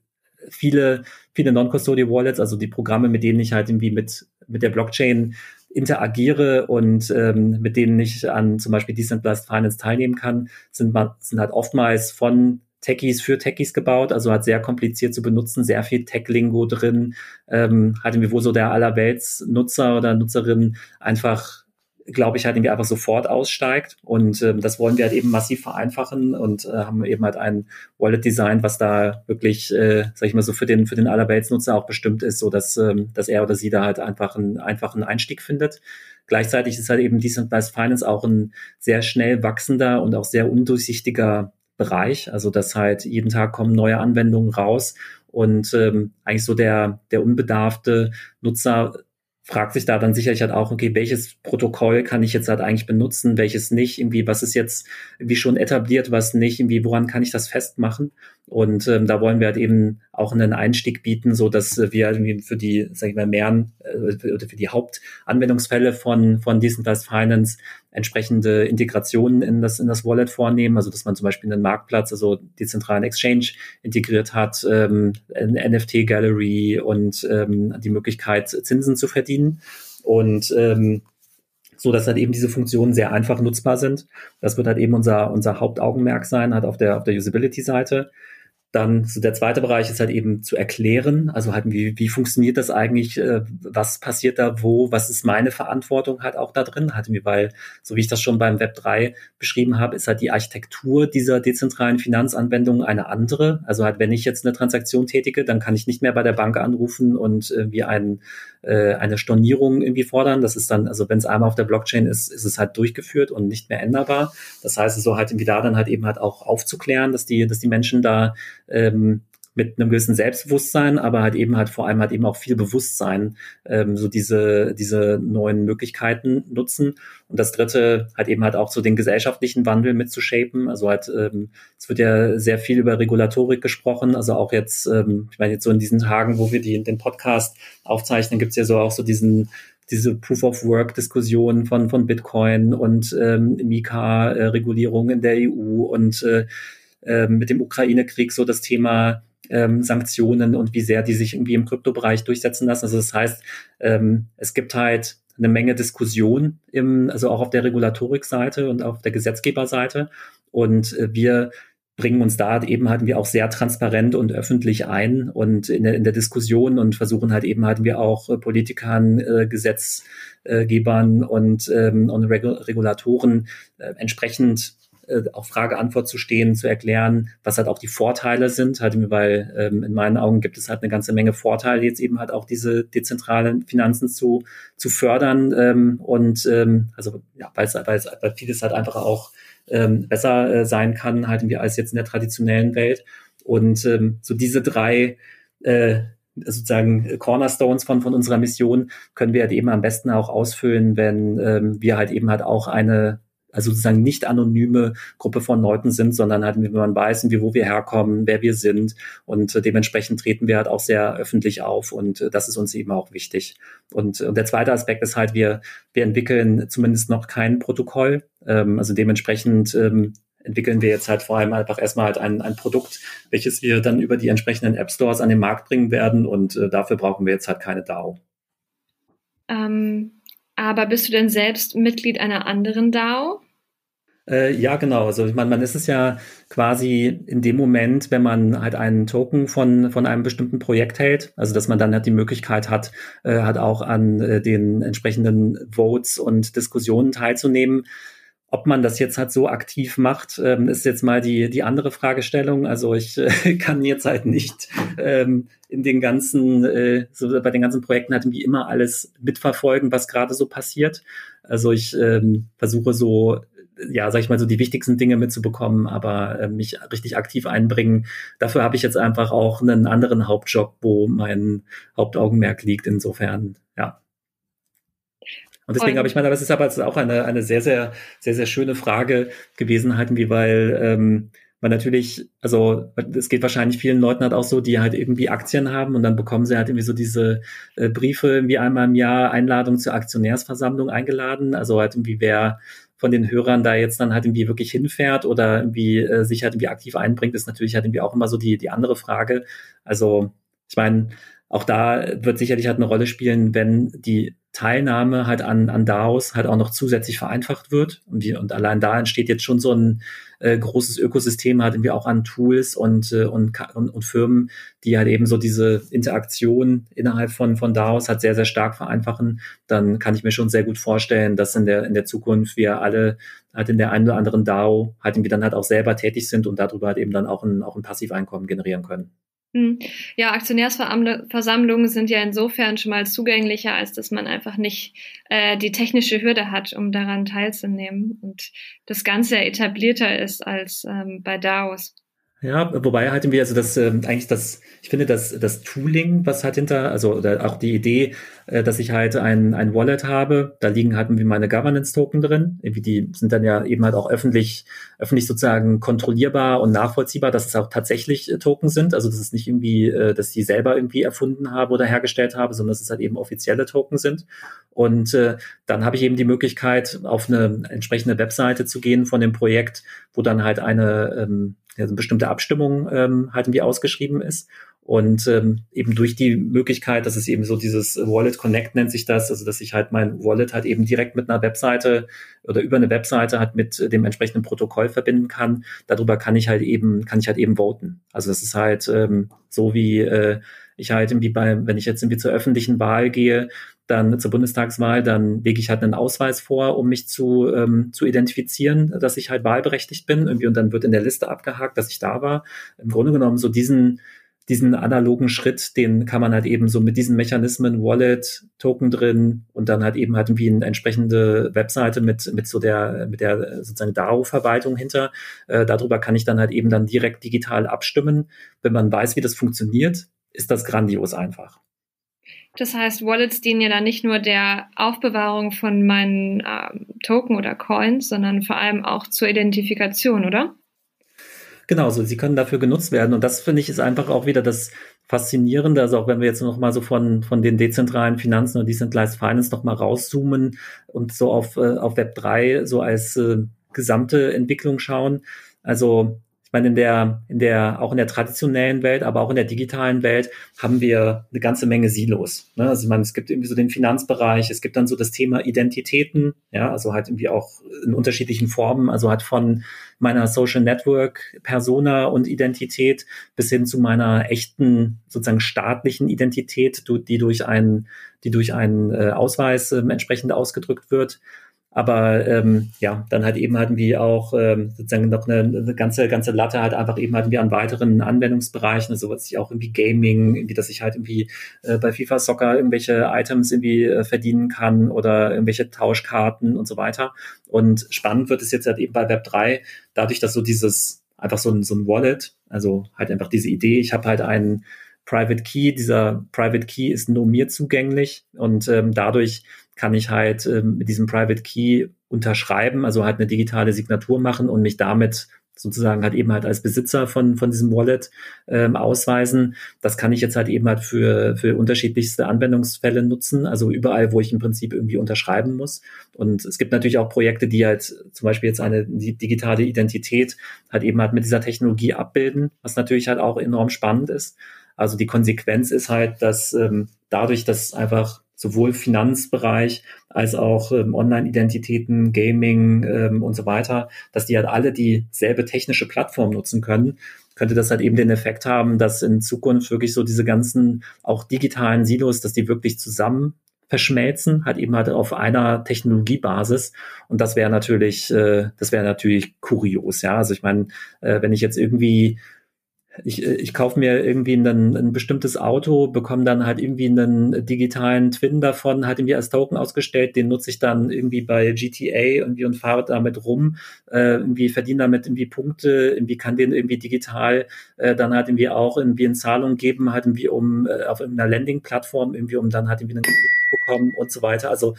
Speaker 3: viele, viele Non-Custodial Wallets, also die Programme, mit denen ich halt irgendwie mit, mit der Blockchain interagiere und ähm, mit denen ich an zum Beispiel Decentralized Finance teilnehmen kann, sind, sind halt oftmals von Techies für Techies gebaut, also hat sehr kompliziert zu benutzen, sehr viel Tech-Lingo drin, ähm, hat irgendwie wo so der allerwelts-Nutzer oder Nutzerin einfach glaube ich, halt irgendwie einfach sofort aussteigt. Und ähm, das wollen wir halt eben massiv vereinfachen und äh, haben eben halt ein Wallet-Design, was da wirklich, äh, sag ich mal so, für den, für den Allerweltsnutzer auch bestimmt ist, so dass, ähm, dass er oder sie da halt einfach einen einfachen Einstieg findet. Gleichzeitig ist halt eben Decentralized Finance auch ein sehr schnell wachsender und auch sehr undurchsichtiger Bereich. Also dass halt jeden Tag kommen neue Anwendungen raus und ähm, eigentlich so der, der unbedarfte Nutzer fragt sich da dann sicherlich halt auch, okay, welches Protokoll kann ich jetzt halt eigentlich benutzen, welches nicht, irgendwie, was ist jetzt irgendwie schon etabliert, was nicht, irgendwie, woran kann ich das festmachen? Und ähm, da wollen wir halt eben auch einen Einstieg bieten, so dass wir irgendwie für die, sag ich mal, mehr äh, oder für die Hauptanwendungsfälle von von Decentralized Finance entsprechende Integrationen in das in das Wallet vornehmen, also dass man zum Beispiel einen Marktplatz, also dezentralen Exchange integriert hat, ähm, NFT Gallery und ähm, die Möglichkeit Zinsen zu verdienen und ähm, so dass halt eben diese Funktionen sehr einfach nutzbar sind. Das wird halt eben unser, unser Hauptaugenmerk sein, halt auf der, auf der Usability-Seite. Dann so der zweite Bereich ist halt eben zu erklären, also halt wie, wie funktioniert das eigentlich, äh, was passiert da wo, was ist meine Verantwortung halt auch da drin, halt mir, weil so wie ich das schon beim Web 3 beschrieben habe, ist halt die Architektur dieser dezentralen Finanzanwendungen eine andere. Also halt wenn ich jetzt eine Transaktion tätige, dann kann ich nicht mehr bei der Bank anrufen und irgendwie ein, äh, eine Stornierung irgendwie fordern. Das ist dann, also wenn es einmal auf der Blockchain ist, ist es halt durchgeführt und nicht mehr änderbar. Das heißt, so halt irgendwie da dann halt eben halt auch aufzuklären, dass die, dass die Menschen da ähm, mit einem gewissen Selbstbewusstsein, aber halt eben halt vor allem halt eben auch viel Bewusstsein, ähm, so diese, diese neuen Möglichkeiten nutzen. Und das dritte halt eben halt auch so den gesellschaftlichen Wandel mitzushapen. Also halt, ähm, es wird ja sehr viel über Regulatorik gesprochen. Also auch jetzt, ähm, ich meine, jetzt so in diesen Tagen, wo wir die, den Podcast aufzeichnen, gibt's ja so auch so diesen diese Proof of Work Diskussion von von Bitcoin und ähm, Mika Regulierung in der EU und äh, ähm, mit dem Ukraine-Krieg so das Thema ähm, Sanktionen und wie sehr die sich irgendwie im Kryptobereich durchsetzen lassen. Also das heißt, ähm, es gibt halt eine Menge Diskussion im, also auch auf der Regulatorik-Seite und auf der Gesetzgeberseite. Und äh, wir bringen uns da eben halt wir auch sehr transparent und öffentlich ein und in der, in der Diskussion und versuchen halt eben halt wir auch äh, Politikern, äh, Gesetzgebern und, ähm, und Regulatoren äh, entsprechend äh, auch Frage-Antwort zu stehen, zu erklären, was halt auch die Vorteile sind, halt, weil ähm, in meinen Augen gibt es halt eine ganze Menge Vorteile, jetzt eben halt auch diese dezentralen Finanzen zu, zu fördern ähm, und ähm, also ja, weil es weil vieles halt einfach auch ähm, besser äh, sein kann, halt irgendwie als jetzt in der traditionellen Welt. Und ähm, so diese drei äh, sozusagen Cornerstones von, von unserer Mission können wir halt eben am besten auch ausfüllen, wenn ähm, wir halt eben halt auch eine also sozusagen nicht anonyme Gruppe von Leuten sind, sondern halt, wenn man weiß, wie, wo wir herkommen, wer wir sind und äh, dementsprechend treten wir halt auch sehr öffentlich auf und äh, das ist uns eben auch wichtig. Und, und der zweite Aspekt ist halt, wir, wir entwickeln zumindest noch kein Protokoll, ähm, also dementsprechend ähm, entwickeln wir jetzt halt vor allem einfach erstmal halt ein, ein Produkt, welches wir dann über die entsprechenden App Stores an den Markt bringen werden und äh, dafür brauchen wir jetzt halt keine DAO.
Speaker 2: Ähm, aber bist du denn selbst Mitglied einer anderen DAO?
Speaker 3: Äh, ja, genau. Also ich man ist es ja quasi in dem Moment, wenn man halt einen Token von, von einem bestimmten Projekt hält, also dass man dann halt die Möglichkeit hat, äh, hat auch an äh, den entsprechenden Votes und Diskussionen teilzunehmen. Ob man das jetzt halt so aktiv macht, ähm, ist jetzt mal die, die andere Fragestellung. Also ich äh, kann jetzt halt nicht ähm, in den ganzen, äh, so bei den ganzen Projekten halt wie immer alles mitverfolgen, was gerade so passiert. Also ich ähm, versuche so ja, sag ich mal so, die wichtigsten Dinge mitzubekommen, aber äh, mich richtig aktiv einbringen. Dafür habe ich jetzt einfach auch einen anderen Hauptjob, wo mein Hauptaugenmerk liegt. Insofern, ja. Und deswegen habe ich meine, das ist aber auch eine, eine sehr, sehr, sehr, sehr schöne Frage gewesen, halt, wie weil ähm, weil natürlich, also es geht wahrscheinlich vielen Leuten halt auch so, die halt irgendwie Aktien haben und dann bekommen sie halt irgendwie so diese äh, Briefe wie einmal im Jahr Einladung zur Aktionärsversammlung eingeladen. Also halt irgendwie wer von den Hörern da jetzt dann halt irgendwie wirklich hinfährt oder irgendwie äh, sich halt irgendwie aktiv einbringt, ist natürlich halt irgendwie auch immer so die, die andere Frage. Also ich meine, auch da wird sicherlich halt eine Rolle spielen, wenn die Teilnahme halt an, an DAOs halt auch noch zusätzlich vereinfacht wird. Und, die, und allein da entsteht jetzt schon so ein äh, großes Ökosystem halt irgendwie auch an Tools und, äh, und, und, und Firmen, die halt eben so diese Interaktion innerhalb von, von DAOs halt sehr, sehr stark vereinfachen. Dann kann ich mir schon sehr gut vorstellen, dass in der, in der Zukunft wir alle halt in der einen oder anderen DAO halt irgendwie dann halt auch selber tätig sind und darüber halt eben dann auch ein, auch ein Passiveinkommen generieren können.
Speaker 2: Ja, Aktionärsversammlungen sind ja insofern schon mal zugänglicher, als dass man einfach nicht äh, die technische Hürde hat, um daran teilzunehmen und das Ganze etablierter ist als ähm, bei DAOs.
Speaker 3: Ja, wobei halt irgendwie, also das ähm, eigentlich das, ich finde, das, das Tooling, was halt hinter, also oder auch die Idee, äh, dass ich halt ein, ein Wallet habe, da liegen halt irgendwie meine Governance-Token drin. Irgendwie die sind dann ja eben halt auch öffentlich, öffentlich sozusagen kontrollierbar und nachvollziehbar, dass es auch tatsächlich äh, Token sind. Also das ist nicht irgendwie, äh, dass die selber irgendwie erfunden habe oder hergestellt habe, sondern dass es halt eben offizielle Token sind. Und äh, dann habe ich eben die Möglichkeit, auf eine entsprechende Webseite zu gehen von dem Projekt, wo dann halt eine ähm, eine bestimmte Abstimmung ähm, halt irgendwie ausgeschrieben ist. Und ähm, eben durch die Möglichkeit, dass es eben so dieses Wallet Connect nennt sich das, also dass ich halt mein Wallet halt eben direkt mit einer Webseite oder über eine Webseite halt mit dem entsprechenden Protokoll verbinden kann. Darüber kann ich halt eben, kann ich halt eben voten. Also das ist halt ähm, so wie äh, ich halt irgendwie bei, wenn ich jetzt irgendwie zur öffentlichen Wahl gehe, dann zur Bundestagswahl, dann lege ich halt einen Ausweis vor, um mich zu, ähm, zu identifizieren, dass ich halt wahlberechtigt bin. Irgendwie, und dann wird in der Liste abgehakt, dass ich da war. Im Grunde genommen so diesen, diesen analogen Schritt, den kann man halt eben so mit diesen Mechanismen, Wallet, Token drin und dann halt eben halt irgendwie eine entsprechende Webseite mit, mit so der, mit der sozusagen DAO-Verwaltung hinter. Äh, darüber kann ich dann halt eben dann direkt digital abstimmen. Wenn man weiß, wie das funktioniert, ist das grandios einfach.
Speaker 2: Das heißt, Wallets dienen ja dann nicht nur der Aufbewahrung von meinen ähm, Token oder Coins, sondern vor allem auch zur Identifikation, oder?
Speaker 3: Genau, so sie können dafür genutzt werden und das finde ich ist einfach auch wieder das Faszinierende, also auch wenn wir jetzt noch mal so von von den dezentralen Finanzen und Decentralized Finance noch mal rauszoomen und so auf äh, auf Web 3 so als äh, gesamte Entwicklung schauen. Also ich meine, in der, in der, auch in der traditionellen Welt, aber auch in der digitalen Welt haben wir eine ganze Menge Silos. Ne? Also ich meine, es gibt irgendwie so den Finanzbereich, es gibt dann so das Thema Identitäten, ja, also halt irgendwie auch in unterschiedlichen Formen, also halt von meiner Social Network Persona und Identität bis hin zu meiner echten sozusagen staatlichen Identität, die durch einen, die durch einen äh, Ausweis äh, entsprechend ausgedrückt wird. Aber ähm, ja, dann halt eben hatten wir auch ähm, sozusagen noch eine, eine ganze, ganze Latte halt einfach eben hatten wir an weiteren Anwendungsbereichen, also was ich auch irgendwie Gaming, irgendwie, dass ich halt irgendwie äh, bei FIFA Soccer irgendwelche Items irgendwie äh, verdienen kann oder irgendwelche Tauschkarten und so weiter. Und spannend wird es jetzt halt eben bei Web 3, dadurch, dass so dieses, einfach so ein, so ein Wallet, also halt einfach diese Idee, ich habe halt einen Private Key, dieser Private Key ist nur mir zugänglich und ähm, dadurch kann ich halt ähm, mit diesem Private Key unterschreiben, also halt eine digitale Signatur machen und mich damit sozusagen halt eben halt als Besitzer von, von diesem Wallet ähm, ausweisen. Das kann ich jetzt halt eben halt für, für unterschiedlichste Anwendungsfälle nutzen, also überall, wo ich im Prinzip irgendwie unterschreiben muss. Und es gibt natürlich auch Projekte, die halt zum Beispiel jetzt eine digitale Identität halt eben halt mit dieser Technologie abbilden, was natürlich halt auch enorm spannend ist. Also die Konsequenz ist halt, dass ähm, dadurch, dass einfach sowohl Finanzbereich als auch ähm, Online-Identitäten, Gaming ähm, und so weiter, dass die halt alle dieselbe technische Plattform nutzen können, könnte das halt eben den Effekt haben, dass in Zukunft wirklich so diese ganzen auch digitalen Silos, dass die wirklich zusammen verschmelzen, halt eben halt auf einer Technologiebasis. Und das wäre natürlich, äh, das wäre natürlich kurios, ja. Also ich meine, äh, wenn ich jetzt irgendwie ich, ich kaufe mir irgendwie ein, ein bestimmtes Auto, bekomme dann halt irgendwie einen digitalen Twin davon, halt irgendwie als Token ausgestellt, den nutze ich dann irgendwie bei GTA irgendwie und fahre damit rum, äh, irgendwie verdiene damit irgendwie Punkte, irgendwie kann den irgendwie digital äh, dann halt irgendwie auch irgendwie in Zahlung geben, halt irgendwie um äh, auf irgendeiner Landing-Plattform irgendwie um dann halt irgendwie einen bekommen und so weiter. Also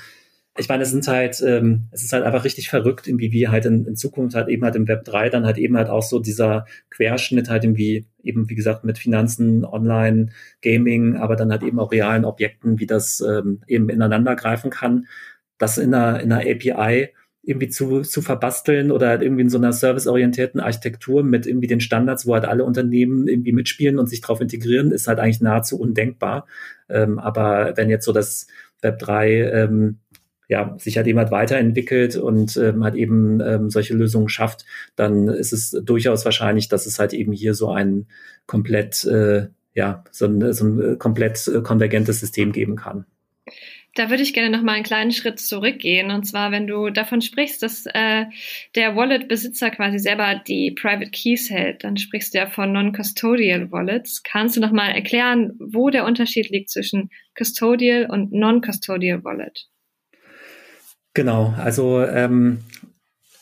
Speaker 3: ich meine, es sind halt, ähm, es ist halt einfach richtig verrückt, irgendwie wie halt in, in Zukunft halt eben halt im Web 3 dann halt eben halt auch so dieser Querschnitt halt irgendwie eben, wie gesagt, mit Finanzen, Online, Gaming, aber dann halt eben auch realen Objekten, wie das ähm, eben ineinander greifen kann, das in einer, in einer API irgendwie zu, zu verbasteln oder halt irgendwie in so einer serviceorientierten Architektur mit irgendwie den Standards, wo halt alle Unternehmen irgendwie mitspielen und sich darauf integrieren, ist halt eigentlich nahezu undenkbar. Ähm, aber wenn jetzt so das Web 3 ähm, ja, sich halt eben halt weiterentwickelt und ähm, halt eben ähm, solche Lösungen schafft, dann ist es durchaus wahrscheinlich, dass es halt eben hier so ein komplett, äh, ja, so ein, so ein komplett äh, konvergentes System geben kann.
Speaker 2: Da würde ich gerne noch mal einen kleinen Schritt zurückgehen. Und zwar, wenn du davon sprichst, dass äh, der Wallet-Besitzer quasi selber die Private Keys hält, dann sprichst du ja von Non-Custodial Wallets. Kannst du noch mal erklären, wo der Unterschied liegt zwischen Custodial und Non-Custodial Wallet?
Speaker 3: Genau, also ähm,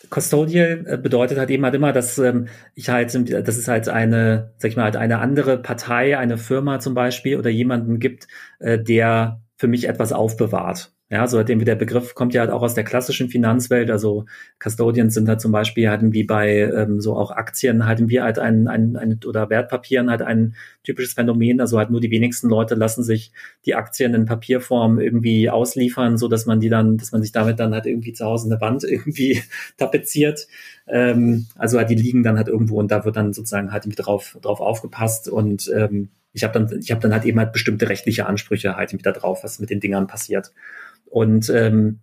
Speaker 3: Custodial äh, bedeutet halt eben halt immer, dass ähm, ich halt, dass es halt eine, sag ich mal, halt eine andere Partei, eine Firma zum Beispiel oder jemanden gibt, äh, der für mich etwas aufbewahrt. Ja, so dem der Begriff kommt ja halt auch aus der klassischen Finanzwelt. Also Custodians sind halt zum Beispiel halt wie bei ähm, so auch Aktien halt wie halt ein, ein, ein oder Wertpapieren halt ein typisches Phänomen. Also halt nur die wenigsten Leute lassen sich die Aktien in Papierform irgendwie ausliefern, so dass man die dann, dass man sich damit dann halt irgendwie zu Hause eine Wand irgendwie tapeziert. Ähm, also halt die liegen dann halt irgendwo und da wird dann sozusagen halt drauf drauf aufgepasst und ähm, ich habe dann, ich habe dann halt eben halt bestimmte rechtliche Ansprüche halt wieder drauf, was mit den Dingern passiert. Und ähm,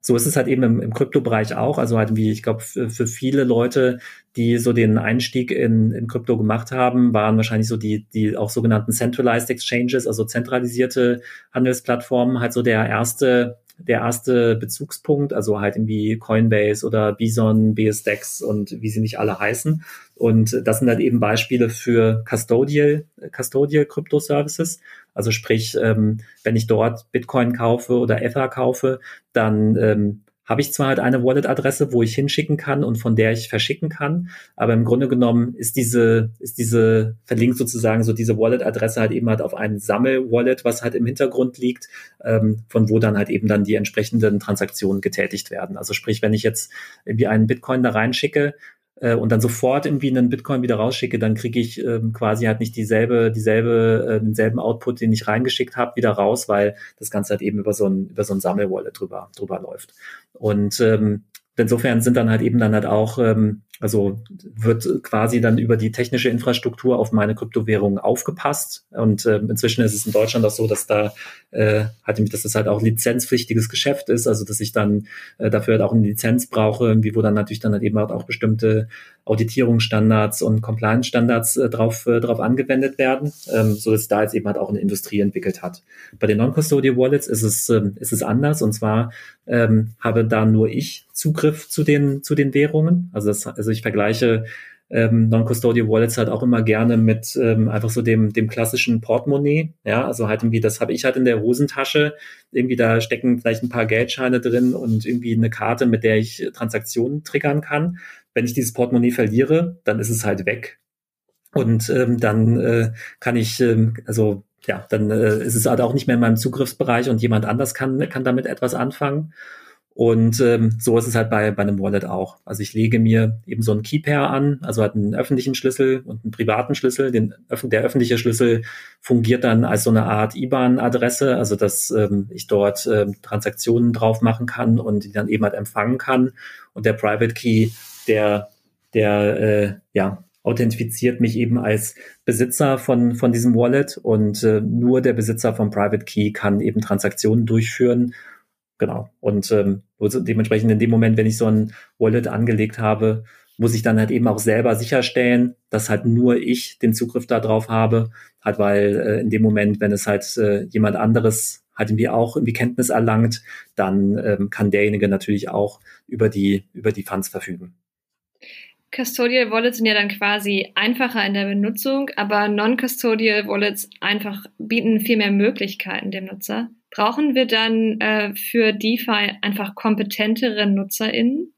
Speaker 3: so ist es halt eben im, im Kryptobereich auch. Also halt wie, ich glaube, für, viele Leute, die so den Einstieg in, in Krypto gemacht haben, waren wahrscheinlich so die, die auch sogenannten Centralized Exchanges, also zentralisierte Handelsplattformen, halt so der erste der erste Bezugspunkt, also halt irgendwie Coinbase oder Bison, BSDEX und wie sie nicht alle heißen. Und das sind halt eben Beispiele für Custodial, Custodial Crypto Services. Also sprich, ähm, wenn ich dort Bitcoin kaufe oder Ether kaufe, dann ähm, habe ich zwar halt eine Wallet-Adresse, wo ich hinschicken kann und von der ich verschicken kann, aber im Grunde genommen ist diese, ist diese verlinkt sozusagen so diese Wallet-Adresse halt eben halt auf ein Sammel-Wallet, was halt im Hintergrund liegt, ähm, von wo dann halt eben dann die entsprechenden Transaktionen getätigt werden. Also sprich, wenn ich jetzt irgendwie einen Bitcoin da reinschicke, äh, und dann sofort irgendwie einen Bitcoin wieder rausschicke, dann kriege ich ähm, quasi halt nicht dieselbe, dieselbe, äh, denselben Output, den ich reingeschickt habe, wieder raus, weil das Ganze halt eben über so ein, über so ein Sammelwallet drüber, drüber läuft. Und ähm, insofern sind dann halt eben dann halt auch ähm, also wird quasi dann über die technische Infrastruktur auf meine Kryptowährung aufgepasst. Und äh, inzwischen ist es in Deutschland auch so, dass da äh, halt, dass das halt auch lizenzpflichtiges Geschäft ist, also dass ich dann äh, dafür halt auch eine Lizenz brauche, wie wo dann natürlich dann halt eben halt auch bestimmte Auditierungsstandards und Compliance-Standards äh, drauf, äh, drauf angewendet werden, ähm, so dass da jetzt eben halt auch eine Industrie entwickelt hat. Bei den Non-Custodial Wallets ist es, ähm, ist es anders und zwar ähm, habe da nur ich Zugriff zu den, zu den Währungen. Also, das, also ich vergleiche ähm, Non-Custodial Wallets halt auch immer gerne mit ähm, einfach so dem, dem klassischen Portemonnaie. Ja, also halt irgendwie, das habe ich halt in der Hosentasche. Irgendwie da stecken vielleicht ein paar Geldscheine drin und irgendwie eine Karte, mit der ich Transaktionen triggern kann. Wenn ich dieses Portemonnaie verliere, dann ist es halt weg. Und ähm, dann äh, kann ich, ähm, also ja, dann äh, ist es halt auch nicht mehr in meinem Zugriffsbereich und jemand anders kann, kann damit etwas anfangen. Und ähm, so ist es halt bei, bei einem Wallet auch. Also ich lege mir eben so ein Keypair an, also halt einen öffentlichen Schlüssel und einen privaten Schlüssel. Den, der öffentliche Schlüssel fungiert dann als so eine Art IBAN-Adresse, also dass ähm, ich dort ähm, Transaktionen drauf machen kann und die dann eben halt empfangen kann. Und der Private Key, der, der äh, ja, authentifiziert mich eben als Besitzer von, von diesem Wallet und äh, nur der Besitzer vom Private Key kann eben Transaktionen durchführen Genau. Und ähm, dementsprechend in dem Moment, wenn ich so ein Wallet angelegt habe, muss ich dann halt eben auch selber sicherstellen, dass halt nur ich den Zugriff darauf habe, halt weil äh, in dem Moment, wenn es halt äh, jemand anderes halt irgendwie auch irgendwie Kenntnis erlangt, dann ähm, kann derjenige natürlich auch über die über die Funds verfügen.
Speaker 2: Custodial Wallets sind ja dann quasi einfacher in der Benutzung, aber Non-Custodial Wallets einfach bieten viel mehr Möglichkeiten dem Nutzer. Brauchen wir dann äh, für DeFi einfach kompetentere NutzerInnen?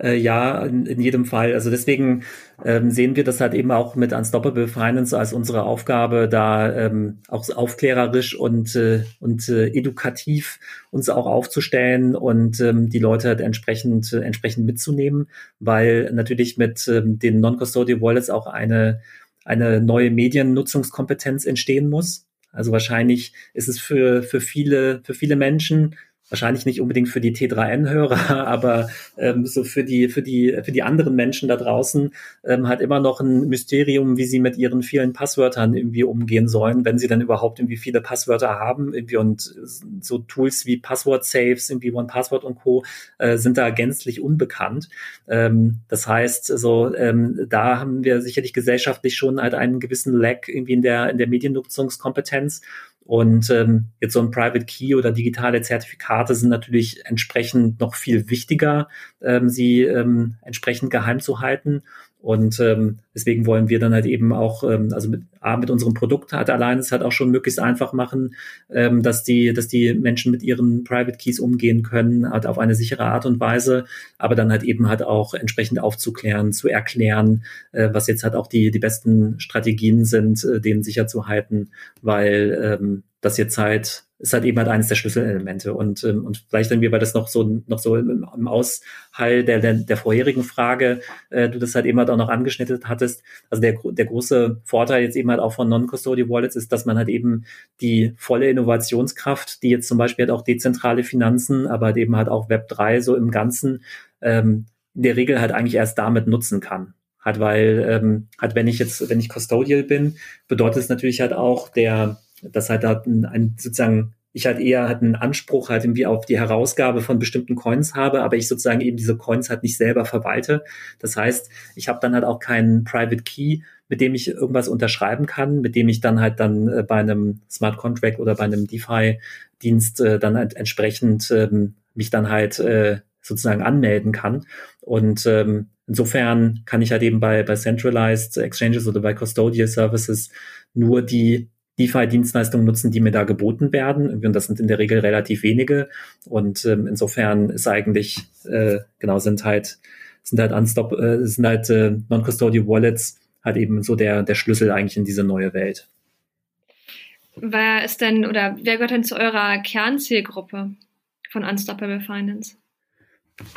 Speaker 3: Äh, ja, in, in, jedem Fall. Also deswegen ähm, sehen wir das halt eben auch mit Unstoppable Finance als unsere Aufgabe, da ähm, auch aufklärerisch und, äh, und äh, edukativ uns auch aufzustellen und ähm, die Leute halt entsprechend, äh, entsprechend mitzunehmen, weil natürlich mit ähm, den Non-Custodial Wallets auch eine, eine neue Mediennutzungskompetenz entstehen muss. Also wahrscheinlich ist es für, für viele, für viele Menschen wahrscheinlich nicht unbedingt für die T3N-Hörer, aber ähm, so für die, für die, für die anderen Menschen da draußen ähm, halt immer noch ein Mysterium, wie sie mit ihren vielen Passwörtern irgendwie umgehen sollen, wenn sie dann überhaupt irgendwie viele Passwörter haben, irgendwie und so Tools wie Passwort-Saves, irgendwie OnePassword und Co. Äh, sind da gänzlich unbekannt. Ähm, das heißt, so ähm, da haben wir sicherlich gesellschaftlich schon halt einen gewissen Lag irgendwie in der in der Mediennutzungskompetenz und ähm, jetzt so ein Private Key oder digitale Zertifikate sind natürlich entsprechend noch viel wichtiger, ähm, sie ähm, entsprechend geheim zu halten. Und ähm, deswegen wollen wir dann halt eben auch, ähm, also mit, A, mit unserem Produkt halt allein es halt auch schon möglichst einfach machen, ähm, dass die, dass die Menschen mit ihren Private Keys umgehen können, halt auf eine sichere Art und Weise, aber dann halt eben halt auch entsprechend aufzuklären, zu erklären, äh, was jetzt halt auch die, die besten Strategien sind, äh, denen sicher zu halten, weil ähm, das jetzt halt ist halt eben halt eines der Schlüsselelemente. Und, ähm, und vielleicht dann wir, weil das noch so, noch so im, im Aushall der, der, der vorherigen Frage, äh, du das halt eben halt auch noch angeschnitten hattest. Also der, der große Vorteil jetzt eben halt auch von Non-Custodial Wallets ist, dass man halt eben die volle Innovationskraft, die jetzt zum Beispiel halt auch dezentrale Finanzen, aber halt eben halt auch Web 3 so im Ganzen, ähm, in der Regel halt eigentlich erst damit nutzen kann. Halt, weil, ähm, halt, wenn ich jetzt, wenn ich Custodial bin, bedeutet es natürlich halt auch der, dass halt da ein, ein sozusagen ich halt eher halt einen Anspruch halt irgendwie auf die Herausgabe von bestimmten Coins habe, aber ich sozusagen eben diese Coins halt nicht selber verwalte. Das heißt, ich habe dann halt auch keinen Private Key, mit dem ich irgendwas unterschreiben kann, mit dem ich dann halt dann äh, bei einem Smart Contract oder bei einem DeFi-Dienst äh, dann halt entsprechend ähm, mich dann halt äh, sozusagen anmelden kann. Und ähm, insofern kann ich halt eben bei, bei Centralized Exchanges oder bei Custodial Services nur die DeFi-Dienstleistungen nutzen, die mir da geboten werden. Und das sind in der Regel relativ wenige. Und ähm, insofern ist eigentlich, äh, genau, sind halt, sind halt Unstop, äh, sind halt äh, Non-Custodial Wallets halt eben so der, der Schlüssel eigentlich in diese neue Welt.
Speaker 2: Wer ist denn oder wer gehört denn zu eurer Kernzielgruppe von Unstoppable Finance?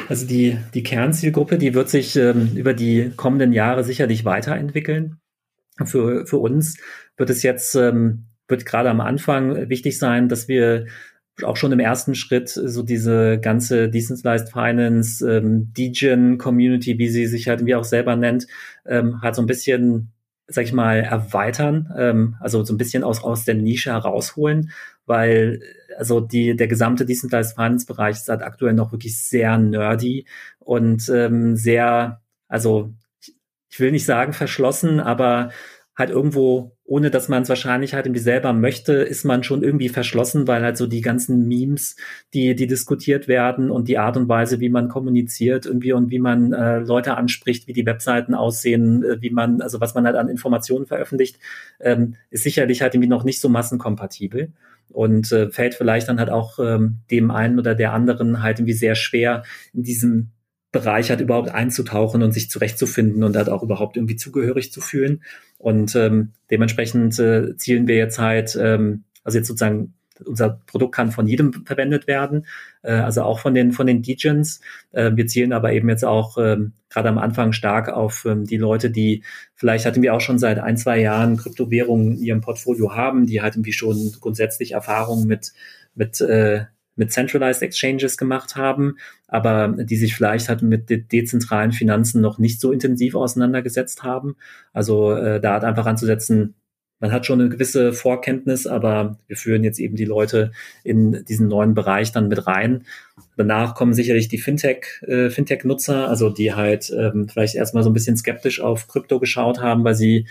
Speaker 3: Also die, die Kernzielgruppe, die wird sich ähm, über die kommenden Jahre sicherlich weiterentwickeln für, für uns wird es jetzt, ähm, wird gerade am Anfang wichtig sein, dass wir auch schon im ersten Schritt so diese ganze Decentralized Finance, ähm, Degen Community, wie sie sich halt irgendwie auch selber nennt, ähm, halt so ein bisschen, sag ich mal, erweitern, ähm, also so ein bisschen aus, aus der Nische herausholen, weil also die, der gesamte Decentralized Finance Bereich ist halt aktuell noch wirklich sehr nerdy und ähm, sehr, also ich will nicht sagen verschlossen, aber halt irgendwo, ohne dass man es wahrscheinlich halt irgendwie selber möchte, ist man schon irgendwie verschlossen, weil halt so die ganzen Memes, die, die diskutiert werden und die Art und Weise, wie man kommuniziert irgendwie und wie man äh, Leute anspricht, wie die Webseiten aussehen, äh, wie man, also was man halt an Informationen veröffentlicht, ähm, ist sicherlich halt irgendwie noch nicht so massenkompatibel und äh, fällt vielleicht dann halt auch ähm, dem einen oder der anderen halt irgendwie sehr schwer in diesem Bereich hat, überhaupt einzutauchen und sich zurechtzufinden und halt auch überhaupt irgendwie zugehörig zu fühlen. Und ähm, dementsprechend äh, zielen wir jetzt halt, ähm, also jetzt sozusagen unser Produkt kann von jedem verwendet werden, äh, also auch von den von den Degens. Äh, wir zielen aber eben jetzt auch ähm, gerade am Anfang stark auf ähm, die Leute, die vielleicht hatten wir auch schon seit ein zwei Jahren Kryptowährungen in ihrem Portfolio haben, die halt irgendwie schon grundsätzlich Erfahrungen mit mit äh, mit Centralized Exchanges gemacht haben, aber die sich vielleicht halt mit de dezentralen Finanzen noch nicht so intensiv auseinandergesetzt haben. Also äh, da hat einfach anzusetzen, man hat schon eine gewisse Vorkenntnis, aber wir führen jetzt eben die Leute in diesen neuen Bereich dann mit rein. Danach kommen sicherlich die Fintech, äh, Fintech-Nutzer, also die halt ähm, vielleicht erstmal so ein bisschen skeptisch auf Krypto geschaut haben, weil sie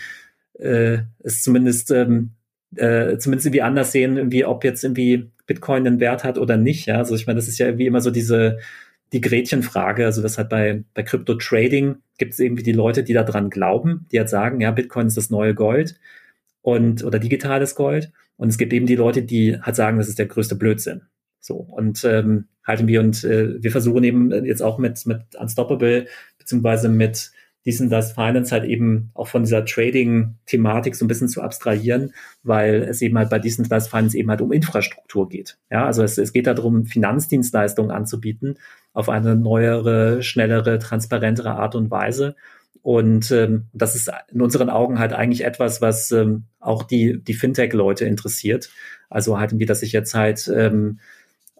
Speaker 3: äh, es zumindest ähm, äh, zumindest irgendwie anders sehen, irgendwie, ob jetzt irgendwie Bitcoin einen Wert hat oder nicht. Ja, also ich meine, das ist ja irgendwie immer so diese die Gretchenfrage. Also das hat bei, bei Crypto Trading gibt es irgendwie die Leute, die daran glauben, die halt sagen, ja, Bitcoin ist das neue Gold und oder digitales Gold. Und es gibt eben die Leute, die halt sagen, das ist der größte Blödsinn. So und ähm, halten wir und äh, wir versuchen eben jetzt auch mit mit Unstoppable beziehungsweise mit das Finance halt eben auch von dieser Trading-Thematik so ein bisschen zu abstrahieren, weil es eben halt bei diesen das Finance eben halt um Infrastruktur geht. Ja, also es, es geht darum, Finanzdienstleistungen anzubieten auf eine neuere, schnellere, transparentere Art und Weise. Und ähm, das ist in unseren Augen halt eigentlich etwas, was ähm, auch die, die Fintech-Leute interessiert. Also halten wir, dass ich jetzt halt ähm,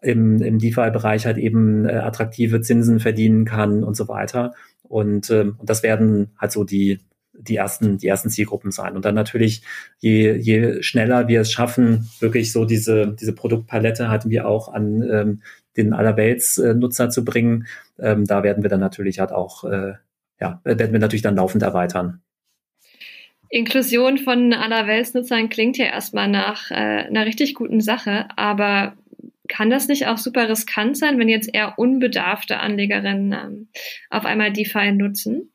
Speaker 3: im, im DeFi-Bereich halt eben äh, attraktive Zinsen verdienen kann und so weiter. Und, ähm, und das werden halt so die, die ersten, die ersten Zielgruppen sein. Und dann natürlich, je, je schneller wir es schaffen, wirklich so diese, diese Produktpalette hatten wir auch an ähm, den Allerwelts-Nutzer zu bringen. Ähm, da werden wir dann natürlich halt auch, äh, ja, werden wir natürlich dann laufend erweitern.
Speaker 2: Inklusion von Allerweltsnutzern klingt ja erstmal nach äh, einer richtig guten Sache, aber kann das nicht auch super riskant sein, wenn jetzt eher unbedarfte Anlegerinnen ähm, auf einmal DeFi nutzen?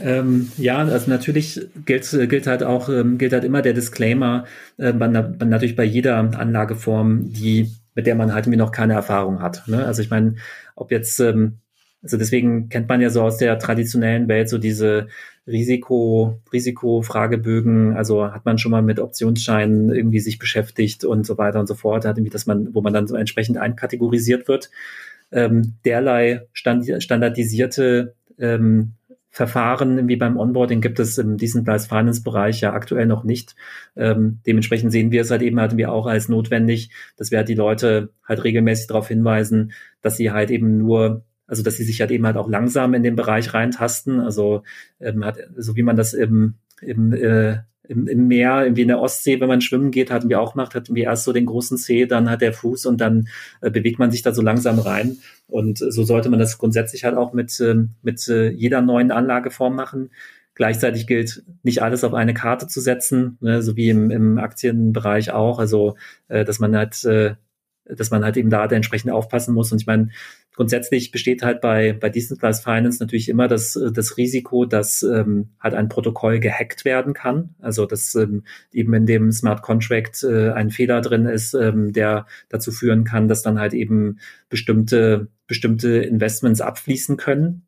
Speaker 3: Ähm, ja, also natürlich gilt, gilt halt auch, ähm, gilt halt immer der Disclaimer, äh, man, man natürlich bei jeder Anlageform, die, mit der man halt irgendwie noch keine Erfahrung hat. Ne? Also ich meine, ob jetzt, ähm, also deswegen kennt man ja so aus der traditionellen Welt so diese Risiko, Risikofragebögen, also hat man schon mal mit Optionsscheinen irgendwie sich beschäftigt und so weiter und so fort, hat irgendwie, dass man, wo man dann so entsprechend einkategorisiert wird. Ähm, derlei stand, standardisierte ähm, Verfahren wie beim Onboarding gibt es im Decentralized Finance Bereich ja aktuell noch nicht. Ähm, dementsprechend sehen wir es halt eben, hatten wir auch als notwendig, dass wir halt die Leute halt regelmäßig darauf hinweisen, dass sie halt eben nur also dass sie sich halt eben halt auch langsam in den Bereich reintasten. Also ähm, hat, so wie man das im, im, äh, im, im Meer, irgendwie in der Ostsee, wenn man schwimmen geht, hatten wir auch gemacht, hatten wir erst so den großen Zeh, dann hat der Fuß und dann äh, bewegt man sich da so langsam rein. Und so sollte man das grundsätzlich halt auch mit, äh, mit äh, jeder neuen Anlageform machen. Gleichzeitig gilt, nicht alles auf eine Karte zu setzen, ne, so wie im, im Aktienbereich auch. Also, äh, dass man halt, äh, dass man halt eben da entsprechend aufpassen muss. Und ich meine, Grundsätzlich besteht halt bei, bei Decentralized Finance natürlich immer das, das Risiko, dass ähm, halt ein Protokoll gehackt werden kann. Also dass ähm, eben in dem Smart Contract äh, ein Fehler drin ist, ähm, der dazu führen kann, dass dann halt eben bestimmte, bestimmte Investments abfließen können.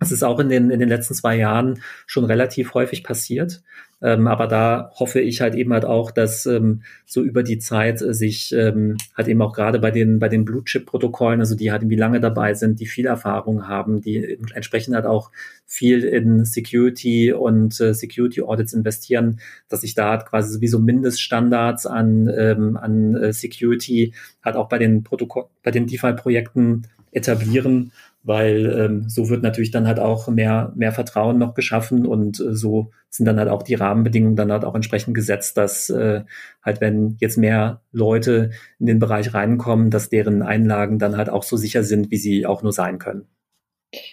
Speaker 3: Das ist auch in den, in den letzten zwei Jahren schon relativ häufig passiert. Ähm, aber da hoffe ich halt eben halt auch, dass ähm, so über die Zeit äh, sich ähm, halt eben auch gerade bei den, bei den Blue Chip Protokollen, also die halt irgendwie lange dabei sind, die viel Erfahrung haben, die entsprechend halt auch viel in Security und äh, Security Audits investieren, dass sich da halt quasi sowieso Mindeststandards an, ähm, an äh, Security halt auch bei den Protokoll, bei den DeFi Projekten etablieren weil ähm, so wird natürlich dann halt auch mehr, mehr Vertrauen noch geschaffen und äh, so sind dann halt auch die Rahmenbedingungen dann halt auch entsprechend gesetzt, dass äh, halt wenn jetzt mehr Leute in den Bereich reinkommen, dass deren Einlagen dann halt auch so sicher sind, wie sie auch nur sein können.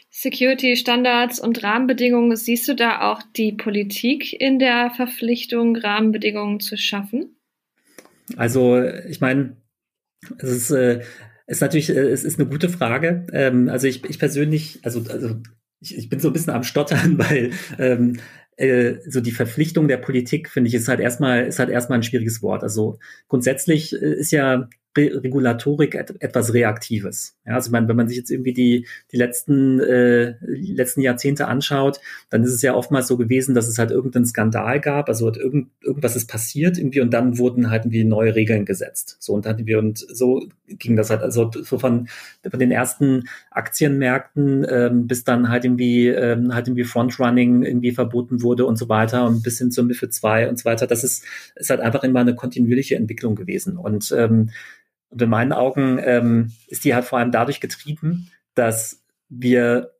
Speaker 2: Security-Standards und Rahmenbedingungen, siehst du da auch die Politik in der Verpflichtung, Rahmenbedingungen zu schaffen?
Speaker 3: Also ich meine, es ist äh, ist natürlich, äh, es ist eine gute Frage. Ähm, also ich, ich persönlich, also, also ich, ich bin so ein bisschen am Stottern, weil ähm, äh, so die Verpflichtung der Politik, finde ich, ist halt erstmal, ist halt erstmal ein schwieriges Wort. Also grundsätzlich äh, ist ja Regulatorik et etwas Reaktives. Ja, also meine, wenn man sich jetzt irgendwie die, die letzten, äh, letzten Jahrzehnte anschaut, dann ist es ja oftmals so gewesen, dass es halt irgendeinen Skandal gab, also irgend, irgendwas ist passiert irgendwie und dann wurden halt irgendwie neue Regeln gesetzt. So und hatten wir und so ging das halt, also so von, von den ersten Aktienmärkten ähm, bis dann halt irgendwie, ähm, halt irgendwie Frontrunning irgendwie verboten wurde und so weiter und bis hin zur MIFID 2 und so weiter. Das ist, ist halt einfach immer eine kontinuierliche Entwicklung gewesen. Und ähm, und in meinen Augen ähm, ist die halt vor allem dadurch getrieben, dass wir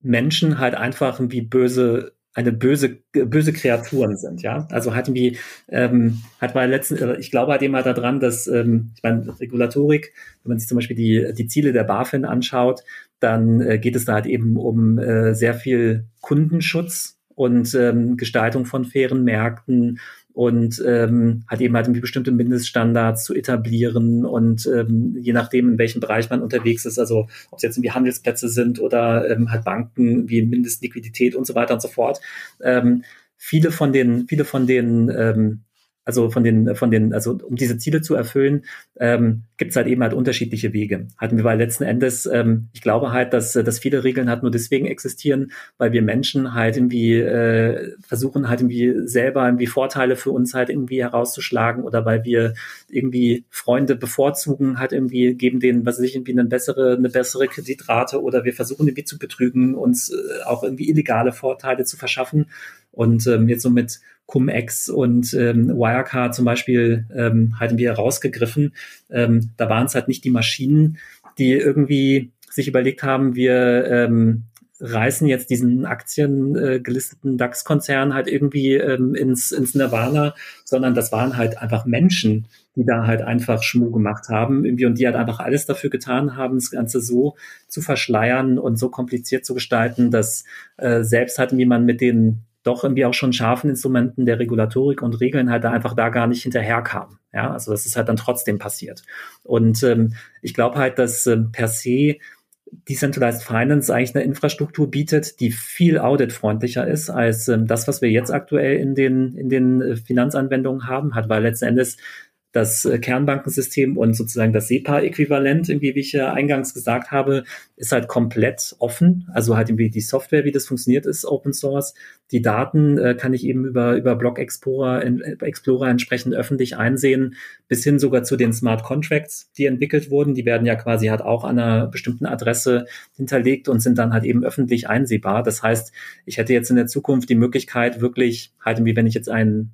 Speaker 3: Menschen halt einfach wie böse eine böse böse Kreaturen sind, ja. Also hatten wir ähm, hat bei letzten, äh, ich glaube halt immer daran, dass ähm, ich meine Regulatorik, wenn man sich zum Beispiel die die Ziele der BaFin anschaut, dann äh, geht es da halt eben um äh, sehr viel Kundenschutz und ähm, Gestaltung von fairen Märkten und ähm, hat eben halt irgendwie bestimmte Mindeststandards zu etablieren und ähm, je nachdem, in welchem Bereich man unterwegs ist, also ob es jetzt irgendwie Handelsplätze sind oder ähm, halt Banken wie Mindestliquidität und so weiter und so fort. Ähm, viele von den, viele von den ähm, also von den, von den, also um diese Ziele zu erfüllen, ähm, gibt es halt eben halt unterschiedliche Wege. Hatten wir weil letzten Endes, ähm, ich glaube halt, dass, dass viele Regeln halt nur deswegen existieren, weil wir Menschen halt irgendwie äh, versuchen halt irgendwie selber irgendwie Vorteile für uns halt irgendwie herauszuschlagen oder weil wir irgendwie Freunde bevorzugen, halt irgendwie geben denen, was weiß ich, irgendwie eine bessere, eine bessere Kreditrate oder wir versuchen irgendwie zu betrügen, uns äh, auch irgendwie illegale Vorteile zu verschaffen. Und ähm, jetzt so mit Cum-Ex und ähm, Wirecard zum Beispiel ähm, halten wir rausgegriffen. Ähm, da waren es halt nicht die Maschinen, die irgendwie sich überlegt haben, wir ähm, reißen jetzt diesen Aktien äh, DAX-Konzern halt irgendwie ähm, ins, ins Nirvana, sondern das waren halt einfach Menschen, die da halt einfach Schmuh gemacht haben irgendwie und die halt einfach alles dafür getan haben, das Ganze so zu verschleiern und so kompliziert zu gestalten, dass äh, selbst halt wie man mit den doch irgendwie auch schon scharfen Instrumenten der Regulatorik und Regeln halt da einfach da gar nicht hinterherkam. Ja, also das ist halt dann trotzdem passiert. Und ähm, ich glaube halt, dass ähm, per se Decentralized Finance eigentlich eine Infrastruktur bietet, die viel auditfreundlicher ist als ähm, das, was wir jetzt aktuell in den, in den äh, Finanzanwendungen haben, hat, weil letzten Endes das äh, Kernbankensystem und sozusagen das SEPA-Äquivalent, irgendwie, wie ich ja eingangs gesagt habe, ist halt komplett offen. Also halt irgendwie die Software, wie das funktioniert, ist Open Source. Die Daten äh, kann ich eben über, über Block Explorer, in, Explorer entsprechend öffentlich einsehen, bis hin sogar zu den Smart Contracts, die entwickelt wurden. Die werden ja quasi halt auch an einer bestimmten Adresse hinterlegt und sind dann halt eben öffentlich einsehbar. Das heißt, ich hätte jetzt in der Zukunft die Möglichkeit, wirklich halt irgendwie, wenn ich jetzt einen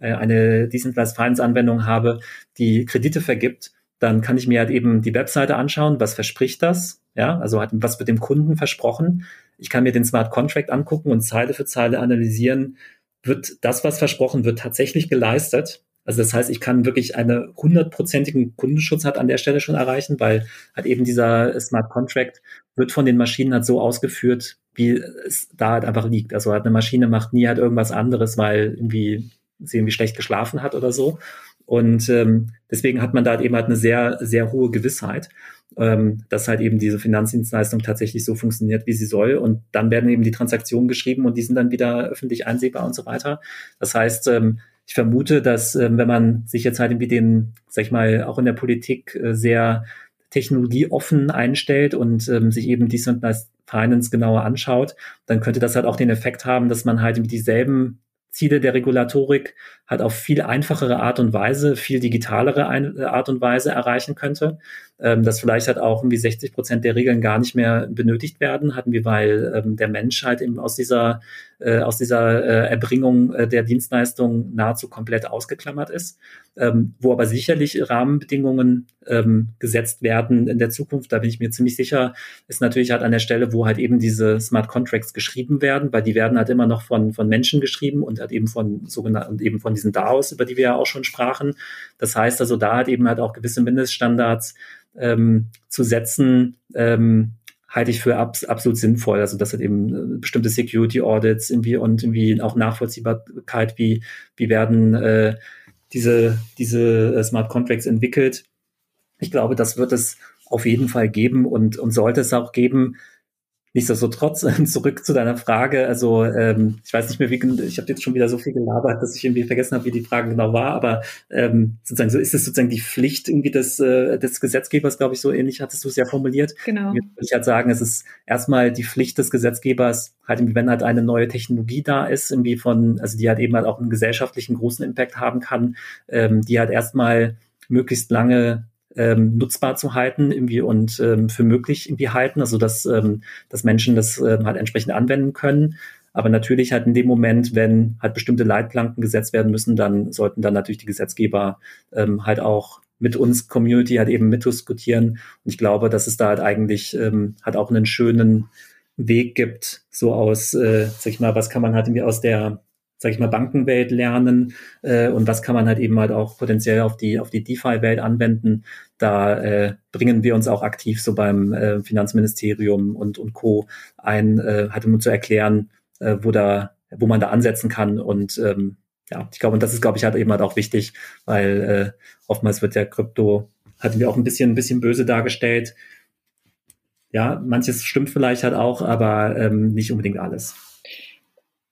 Speaker 3: äh, eine Anwendung habe, die Kredite vergibt, dann kann ich mir halt eben die Webseite anschauen, was verspricht das, ja, also hat, was wird dem Kunden versprochen. Ich kann mir den Smart Contract angucken und Zeile für Zeile analysieren, wird das, was versprochen wird, tatsächlich geleistet. Also das heißt, ich kann wirklich einen hundertprozentigen Kundenschutz hat an der Stelle schon erreichen, weil halt eben dieser Smart Contract wird von den Maschinen halt so ausgeführt, wie es da halt einfach liegt. Also halt eine Maschine macht nie halt irgendwas anderes, weil irgendwie sie irgendwie schlecht geschlafen hat oder so. Und ähm, deswegen hat man da eben halt eine sehr, sehr hohe Gewissheit, ähm, dass halt eben diese Finanzdienstleistung tatsächlich so funktioniert, wie sie soll. Und dann werden eben die Transaktionen geschrieben und die sind dann wieder öffentlich einsehbar und so weiter. Das heißt, ähm, ich vermute, dass ähm, wenn man sich jetzt halt irgendwie den, sag ich mal, auch in der Politik äh, sehr technologieoffen einstellt und ähm, sich eben Decentralized Finance genauer anschaut, dann könnte das halt auch den Effekt haben, dass man halt dieselben Ziele der Regulatorik halt auf viel einfachere Art und Weise, viel digitalere äh, Art und Weise erreichen könnte. Ähm, dass vielleicht halt auch irgendwie 60 Prozent der Regeln gar nicht mehr benötigt werden, hatten wir, weil ähm, der Mensch halt eben aus dieser, äh, aus dieser äh, Erbringung äh, der Dienstleistung nahezu komplett ausgeklammert ist. Ähm, wo aber sicherlich Rahmenbedingungen ähm, gesetzt werden in der Zukunft, da bin ich mir ziemlich sicher, ist natürlich halt an der Stelle, wo halt eben diese Smart Contracts geschrieben werden, weil die werden halt immer noch von, von Menschen geschrieben und halt eben von sogenannten, eben von diesen DAOs, über die wir ja auch schon sprachen. Das heißt also, da hat eben halt auch gewisse Mindeststandards ähm, zu setzen, ähm, halte ich für abs absolut sinnvoll. Also das hat eben äh, bestimmte Security Audits irgendwie und irgendwie auch Nachvollziehbarkeit, wie, wie werden äh, diese, diese äh, Smart Contracts entwickelt. Ich glaube, das wird es auf jeden Fall geben und, und sollte es auch geben. Nichtsdestotrotz, zurück zu deiner Frage. Also ähm, ich weiß nicht mehr, wie ich habe jetzt schon wieder so viel gelabert, dass ich irgendwie vergessen habe, wie die Frage genau war. Aber ähm, sozusagen so ist es sozusagen die Pflicht irgendwie des, äh, des Gesetzgebers, glaube ich, so ähnlich hattest du es ja formuliert.
Speaker 2: Genau.
Speaker 3: Würde ich halt sagen, es ist erstmal die Pflicht des Gesetzgebers, halt irgendwie, wenn halt eine neue Technologie da ist, irgendwie von, also die halt eben halt auch einen gesellschaftlichen großen Impact haben kann, ähm, die halt erstmal möglichst lange ähm, nutzbar zu halten irgendwie und ähm, für möglich irgendwie halten, also dass, ähm, dass Menschen das ähm, halt entsprechend anwenden können. Aber natürlich halt in dem Moment, wenn halt bestimmte Leitplanken gesetzt werden müssen, dann sollten dann natürlich die Gesetzgeber ähm, halt auch mit uns Community halt eben mitdiskutieren. Und ich glaube, dass es da halt eigentlich ähm, halt auch einen schönen Weg gibt, so aus, äh, sag ich mal, was kann man halt irgendwie aus der sage ich mal, Bankenwelt lernen äh, und was kann man halt eben halt auch potenziell auf die auf die DeFi-Welt anwenden. Da äh, bringen wir uns auch aktiv so beim äh, Finanzministerium und und Co. ein, äh, halt um zu erklären, äh, wo da wo man da ansetzen kann und ähm, ja, ich glaube, und das ist, glaube ich, halt eben halt auch wichtig, weil äh, oftmals wird ja Krypto, hatten wir auch ein bisschen, ein bisschen böse dargestellt. Ja, manches stimmt vielleicht halt auch, aber ähm, nicht unbedingt alles.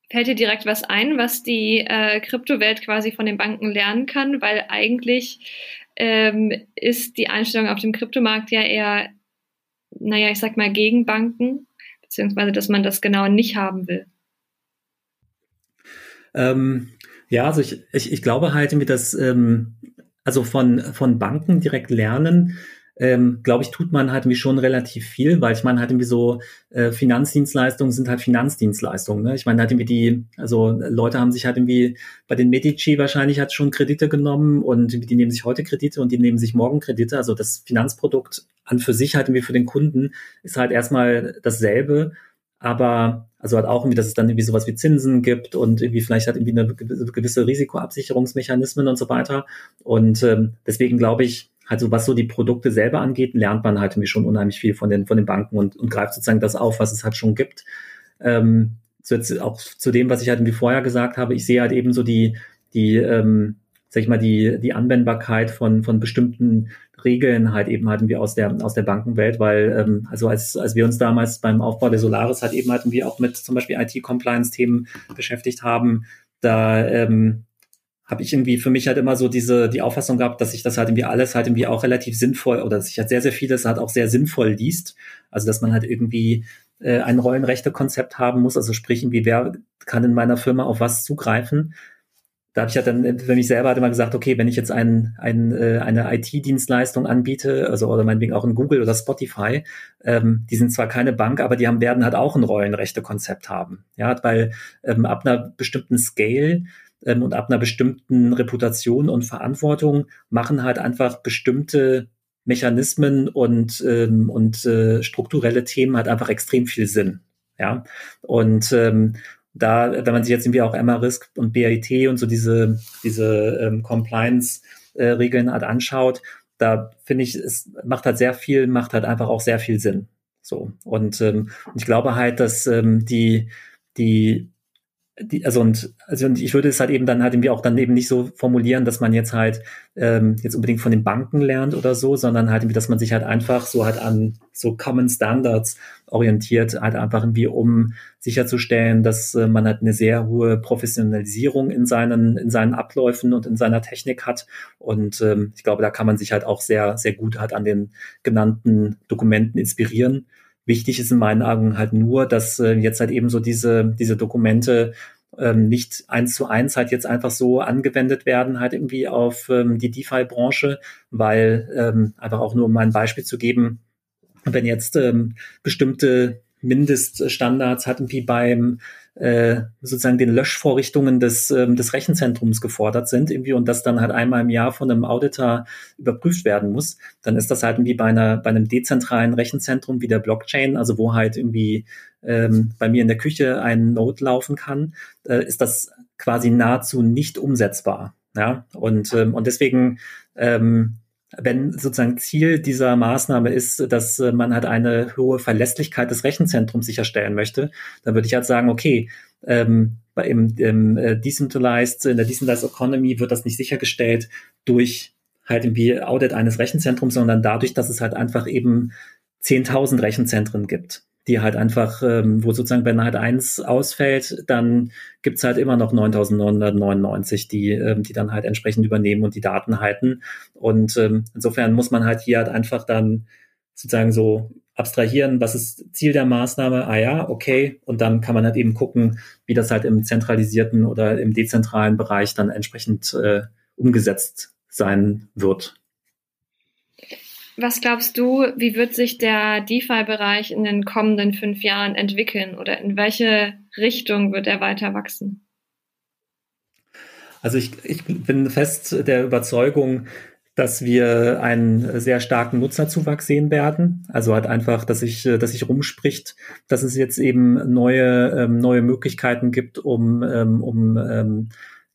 Speaker 2: Fällt dir direkt was ein, was die äh, Kryptowelt quasi von den Banken lernen kann? Weil eigentlich ähm, ist die Einstellung auf dem Kryptomarkt ja eher, naja, ich sag mal, gegen Banken, beziehungsweise dass man das genau nicht haben will.
Speaker 3: Ähm, ja, also ich, ich, ich glaube halt dass ähm, also von, von Banken direkt lernen, ähm, glaube ich, tut man halt irgendwie schon relativ viel, weil ich meine halt irgendwie so äh, Finanzdienstleistungen sind halt Finanzdienstleistungen. Ne? Ich meine halt irgendwie die, also Leute haben sich halt irgendwie bei den Medici wahrscheinlich halt schon Kredite genommen und die nehmen sich heute Kredite und die nehmen sich morgen Kredite. Also das Finanzprodukt an für sich halt irgendwie für den Kunden ist halt erstmal dasselbe, aber also halt auch irgendwie, dass es dann irgendwie sowas wie Zinsen gibt und irgendwie vielleicht hat irgendwie eine gewisse Risikoabsicherungsmechanismen und so weiter. Und ähm, deswegen glaube ich, also was so die Produkte selber angeht, lernt man halt irgendwie schon unheimlich viel von den, von den Banken und, und greift sozusagen das auf, was es halt schon gibt. Ähm, jetzt auch zu dem, was ich halt wie vorher gesagt habe, ich sehe halt eben so die, die, ähm, sag ich mal, die, die Anwendbarkeit von, von bestimmten Regeln halt eben hatten wir aus der, aus der Bankenwelt, weil, ähm, also als, als wir uns damals beim Aufbau der Solaris halt eben hatten wir auch mit zum Beispiel IT-Compliance-Themen beschäftigt haben, da, ähm, habe ich irgendwie für mich halt immer so diese die Auffassung gehabt, dass sich das halt irgendwie alles halt irgendwie auch relativ sinnvoll oder dass sich halt sehr sehr vieles halt auch sehr sinnvoll liest. Also dass man halt irgendwie äh, ein Rollenrechte-Konzept haben muss, also sprich irgendwie wer kann in meiner Firma auf was zugreifen. Da habe ich halt dann für mich selber halt immer gesagt, okay, wenn ich jetzt ein, ein, äh, eine IT-Dienstleistung anbiete, also oder meinetwegen auch in Google oder Spotify, ähm, die sind zwar keine Bank, aber die haben werden halt auch ein Rollenrechte-Konzept haben. Ja, weil ähm, ab einer bestimmten Scale ähm, und ab einer bestimmten Reputation und Verantwortung machen halt einfach bestimmte Mechanismen und, ähm, und äh, strukturelle Themen halt einfach extrem viel Sinn. Ja, und ähm, da, wenn man sich jetzt irgendwie auch Emma-Risk und BIT und so diese, diese ähm, Compliance-Regeln äh, halt anschaut, da finde ich, es macht halt sehr viel, macht halt einfach auch sehr viel Sinn. So. Und, ähm, ich glaube halt, dass ähm, die, die die, also und also und ich würde es halt eben dann halt irgendwie auch dann eben nicht so formulieren, dass man jetzt halt ähm, jetzt unbedingt von den Banken lernt oder so, sondern halt irgendwie, dass man sich halt einfach so halt an so Common Standards orientiert, halt einfach irgendwie, um sicherzustellen, dass äh, man halt eine sehr hohe Professionalisierung in seinen in seinen Abläufen und in seiner Technik hat. Und ähm, ich glaube, da kann man sich halt auch sehr sehr gut halt an den genannten Dokumenten inspirieren. Wichtig ist in meinen Augen halt nur, dass äh, jetzt halt eben so diese, diese Dokumente ähm, nicht eins zu eins halt jetzt einfach so angewendet werden, halt irgendwie auf ähm, die DeFi-Branche, weil ähm, einfach auch nur um ein Beispiel zu geben, wenn jetzt ähm, bestimmte Mindeststandards hatten wie beim äh, sozusagen den Löschvorrichtungen des, ähm, des Rechenzentrums gefordert sind irgendwie und das dann halt einmal im Jahr von einem Auditor überprüft werden muss, dann ist das halt irgendwie bei einer bei einem dezentralen Rechenzentrum wie der Blockchain, also wo halt irgendwie ähm, bei mir in der Küche ein Node laufen kann, äh, ist das quasi nahezu nicht umsetzbar. Ja, und, ähm, und deswegen ähm, wenn sozusagen Ziel dieser Maßnahme ist, dass äh, man halt eine hohe Verlässlichkeit des Rechenzentrums sicherstellen möchte, dann würde ich halt sagen, okay, ähm, bei im, im äh, Decentralized, in der Decentralized Economy wird das nicht sichergestellt durch halt irgendwie Audit eines Rechenzentrums, sondern dadurch, dass es halt einfach eben 10.000 Rechenzentren gibt die halt einfach, ähm, wo sozusagen, halt eins ausfällt, dann gibt's halt immer noch 9.999, die, ähm, die dann halt entsprechend übernehmen und die Daten halten. Und ähm, insofern muss man halt hier halt einfach dann sozusagen so abstrahieren, was ist Ziel der Maßnahme, ah ja, okay, und dann kann man halt eben gucken, wie das halt im zentralisierten oder im dezentralen Bereich dann entsprechend äh, umgesetzt sein wird.
Speaker 2: Was glaubst du, wie wird sich der DeFi-Bereich in den kommenden fünf Jahren entwickeln oder in welche Richtung wird er weiter wachsen?
Speaker 3: Also ich, ich bin fest der Überzeugung, dass wir einen sehr starken Nutzerzuwachs sehen werden. Also halt einfach, dass sich, dass sich rumspricht, dass es jetzt eben neue, ähm, neue Möglichkeiten gibt, um, ähm, um ähm,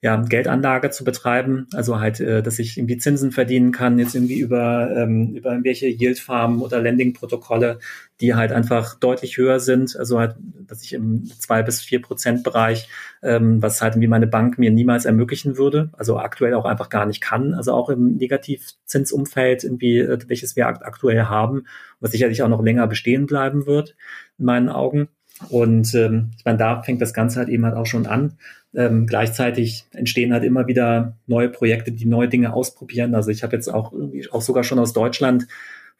Speaker 3: ja, Geldanlage zu betreiben, also halt, äh, dass ich irgendwie Zinsen verdienen kann, jetzt irgendwie über, ähm, über irgendwelche Yield-Farmen oder Lending-Protokolle, die halt einfach deutlich höher sind, also halt, dass ich im zwei bis vier Prozent Bereich, ähm, was halt wie meine Bank mir niemals ermöglichen würde, also aktuell auch einfach gar nicht kann, also auch im Negativzinsumfeld irgendwie, äh, welches wir aktuell haben, was sicherlich auch noch länger bestehen bleiben wird, in meinen Augen. Und ähm, ich meine, da fängt das Ganze halt eben halt auch schon an. Ähm, gleichzeitig entstehen halt immer wieder neue Projekte, die neue Dinge ausprobieren. Also ich habe jetzt auch irgendwie auch sogar schon aus Deutschland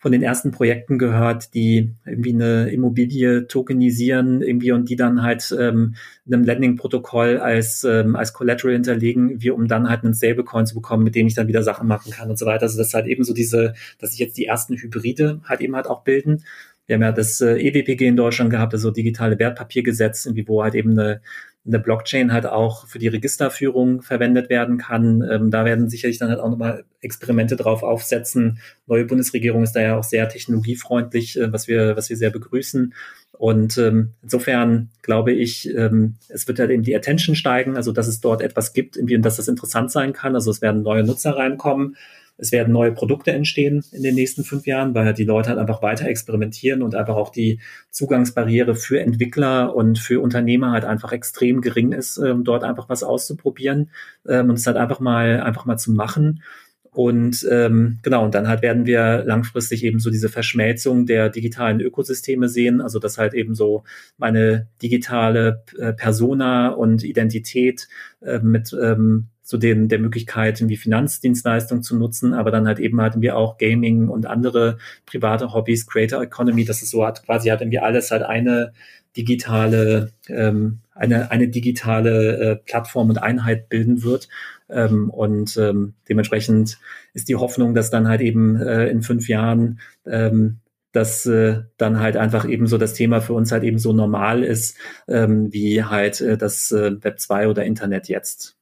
Speaker 3: von den ersten Projekten gehört, die irgendwie eine Immobilie tokenisieren irgendwie und die dann halt ähm, einem Lending-Protokoll als ähm, als Collateral hinterlegen, wie um dann halt einen Stablecoin zu bekommen, mit dem ich dann wieder Sachen machen kann und so weiter. Also das ist halt eben so diese, dass sich jetzt die ersten Hybride halt eben halt auch bilden. Wir haben ja das äh, EWPG in Deutschland gehabt, also digitale Wertpapiergesetz, irgendwie wo halt eben eine eine Blockchain halt auch für die Registerführung verwendet werden kann. Ähm, da werden sicherlich dann halt auch nochmal Experimente drauf aufsetzen. Neue Bundesregierung ist da ja auch sehr technologiefreundlich, äh, was wir, was wir sehr begrüßen. Und ähm, insofern glaube ich, ähm, es wird halt eben die Attention steigen, also dass es dort etwas gibt, irgendwie, und dass das interessant sein kann. Also es werden neue Nutzer reinkommen. Es werden neue Produkte entstehen in den nächsten fünf Jahren, weil die Leute halt einfach weiter experimentieren und einfach auch die Zugangsbarriere für Entwickler und für Unternehmer halt einfach extrem gering ist, ähm, dort einfach was auszuprobieren ähm, und es halt einfach mal, einfach mal zu machen. Und ähm, genau, und dann halt werden wir langfristig eben so diese Verschmelzung der digitalen Ökosysteme sehen, also dass halt eben so meine digitale äh, Persona und Identität äh, mit ähm, zu den der Möglichkeit, irgendwie Finanzdienstleistungen zu nutzen, aber dann halt eben hatten wir auch Gaming und andere private Hobbys, Creator Economy, das ist so hat quasi hat irgendwie alles halt eine digitale ähm, eine eine digitale äh, Plattform und Einheit bilden wird. Ähm, und ähm, dementsprechend ist die Hoffnung, dass dann halt eben äh, in fünf Jahren ähm, dass äh, dann halt einfach eben so das Thema für uns halt eben so normal ist, ähm, wie halt äh, das äh, Web 2 oder Internet jetzt.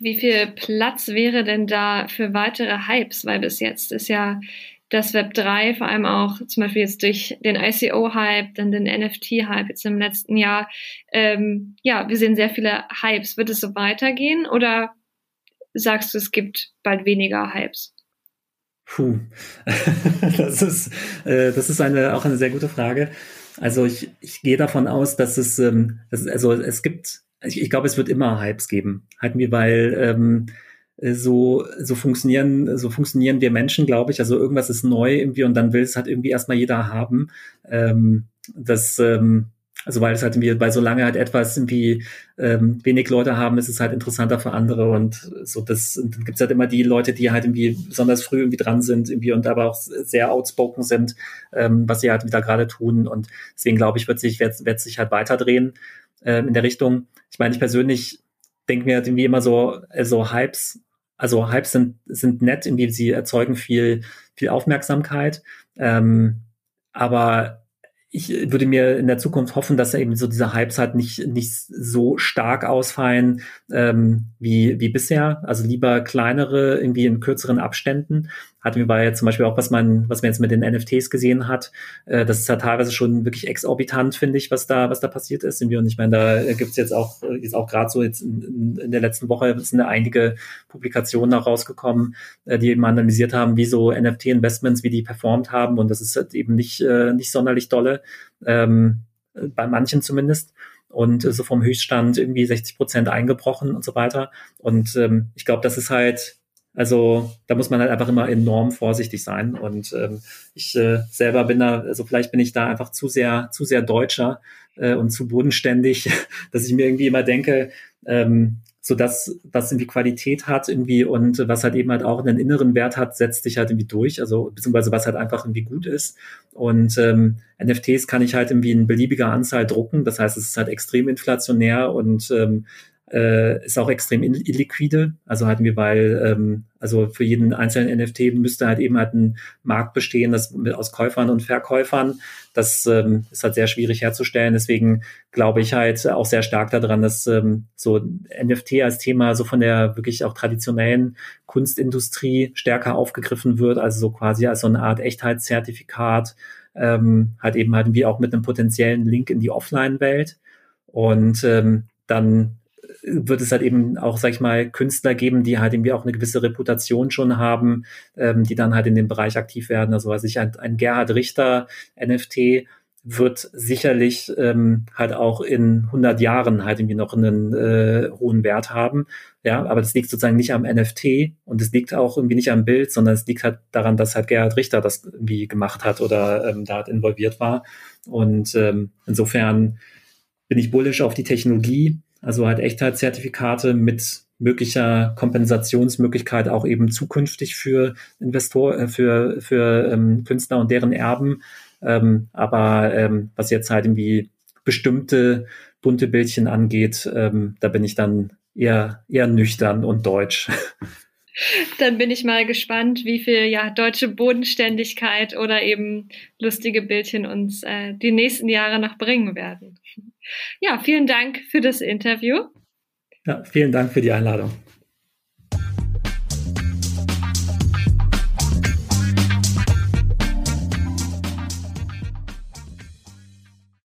Speaker 2: Wie viel Platz wäre denn da für weitere Hypes? Weil bis jetzt ist ja das Web 3 vor allem auch zum Beispiel jetzt durch den ICO-Hype, dann den NFT-Hype jetzt im letzten Jahr. Ähm, ja, wir sehen sehr viele Hypes. Wird es so weitergehen oder sagst du, es gibt bald weniger Hypes?
Speaker 3: Puh, das ist, äh, das ist eine, auch eine sehr gute Frage. Also ich, ich gehe davon aus, dass es, ähm, dass, also es gibt ich, ich glaube, es wird immer Hypes geben. Halt mir, weil ähm, so, so funktionieren, so funktionieren wir Menschen, glaube ich. Also irgendwas ist neu irgendwie und dann will es halt irgendwie erstmal jeder haben. Ähm, das, ähm, also weil es halt irgendwie bei so lange halt etwas irgendwie ähm, wenig Leute haben, ist es halt interessanter für andere und so das und dann gibt's halt immer die Leute, die halt irgendwie besonders früh irgendwie dran sind irgendwie und aber auch sehr outspoken sind, ähm, was sie halt wieder gerade tun und deswegen glaube ich, wird sich wird, wird sich halt weiterdrehen ähm, in der Richtung. Ich meine, ich persönlich denke mir irgendwie immer so, also Hypes, also Hypes sind, sind nett, irgendwie sie erzeugen viel, viel Aufmerksamkeit. Ähm, aber ich würde mir in der Zukunft hoffen, dass eben so diese Hypes halt nicht, nicht so stark ausfallen ähm, wie, wie bisher. Also lieber kleinere, irgendwie in kürzeren Abständen. Hatten wir bei zum Beispiel auch, was man, was man jetzt mit den NFTs gesehen hat. Äh, das ist ja teilweise schon wirklich exorbitant, finde ich, was da, was da passiert ist. Und ich meine, da gibt's jetzt auch, jetzt auch gerade so jetzt in, in, der letzten Woche sind da einige Publikationen auch rausgekommen, äh, die eben analysiert haben, wie so NFT-Investments, wie die performt haben. Und das ist halt eben nicht, äh, nicht sonderlich dolle, ähm, bei manchen zumindest und so vom Höchststand irgendwie 60 Prozent eingebrochen und so weiter. Und ähm, ich glaube, das ist halt also da muss man halt einfach immer enorm vorsichtig sein. Und ähm, ich äh, selber bin da, also vielleicht bin ich da einfach zu sehr, zu sehr Deutscher äh, und zu bodenständig, dass ich mir irgendwie immer denke, ähm, so das, was irgendwie Qualität hat irgendwie und was halt eben halt auch einen inneren Wert hat, setzt sich halt irgendwie durch, also beziehungsweise was halt einfach irgendwie gut ist. Und ähm, NFTs kann ich halt irgendwie in beliebiger Anzahl drucken. Das heißt, es ist halt extrem inflationär und ähm, äh, ist auch extrem illiquide. Also hatten wir, weil ähm, also für jeden einzelnen NFT müsste halt eben halt ein Markt bestehen, das aus Käufern und Verkäufern. Das ähm, ist halt sehr schwierig herzustellen. Deswegen glaube ich halt auch sehr stark daran, dass ähm, so NFT als Thema so von der wirklich auch traditionellen Kunstindustrie stärker aufgegriffen wird, also so quasi als so eine Art Echtheitszertifikat, ähm, halt eben halt wie auch mit einem potenziellen Link in die Offline-Welt. Und ähm, dann wird es halt eben auch, sag ich mal, Künstler geben, die halt irgendwie auch eine gewisse Reputation schon haben, ähm, die dann halt in dem Bereich aktiv werden. Also weiß ich, ein, ein Gerhard Richter NFT wird sicherlich ähm, halt auch in 100 Jahren halt irgendwie noch einen äh, hohen Wert haben. Ja, aber das liegt sozusagen nicht am NFT und es liegt auch irgendwie nicht am Bild, sondern es liegt halt daran, dass halt Gerhard Richter das irgendwie gemacht hat oder ähm, da halt involviert war. Und ähm, insofern bin ich bullish auf die Technologie, also halt Echtheitszertifikate mit möglicher Kompensationsmöglichkeit auch eben zukünftig für Investor, äh, für, für ähm, Künstler und deren Erben. Ähm, aber ähm, was jetzt halt irgendwie bestimmte bunte Bildchen angeht, ähm, da bin ich dann eher, eher nüchtern und deutsch.
Speaker 2: Dann bin ich mal gespannt, wie viel ja deutsche Bodenständigkeit oder eben lustige Bildchen uns äh, die nächsten Jahre noch bringen werden. Ja, vielen Dank für das Interview.
Speaker 3: Ja, vielen Dank für die Einladung.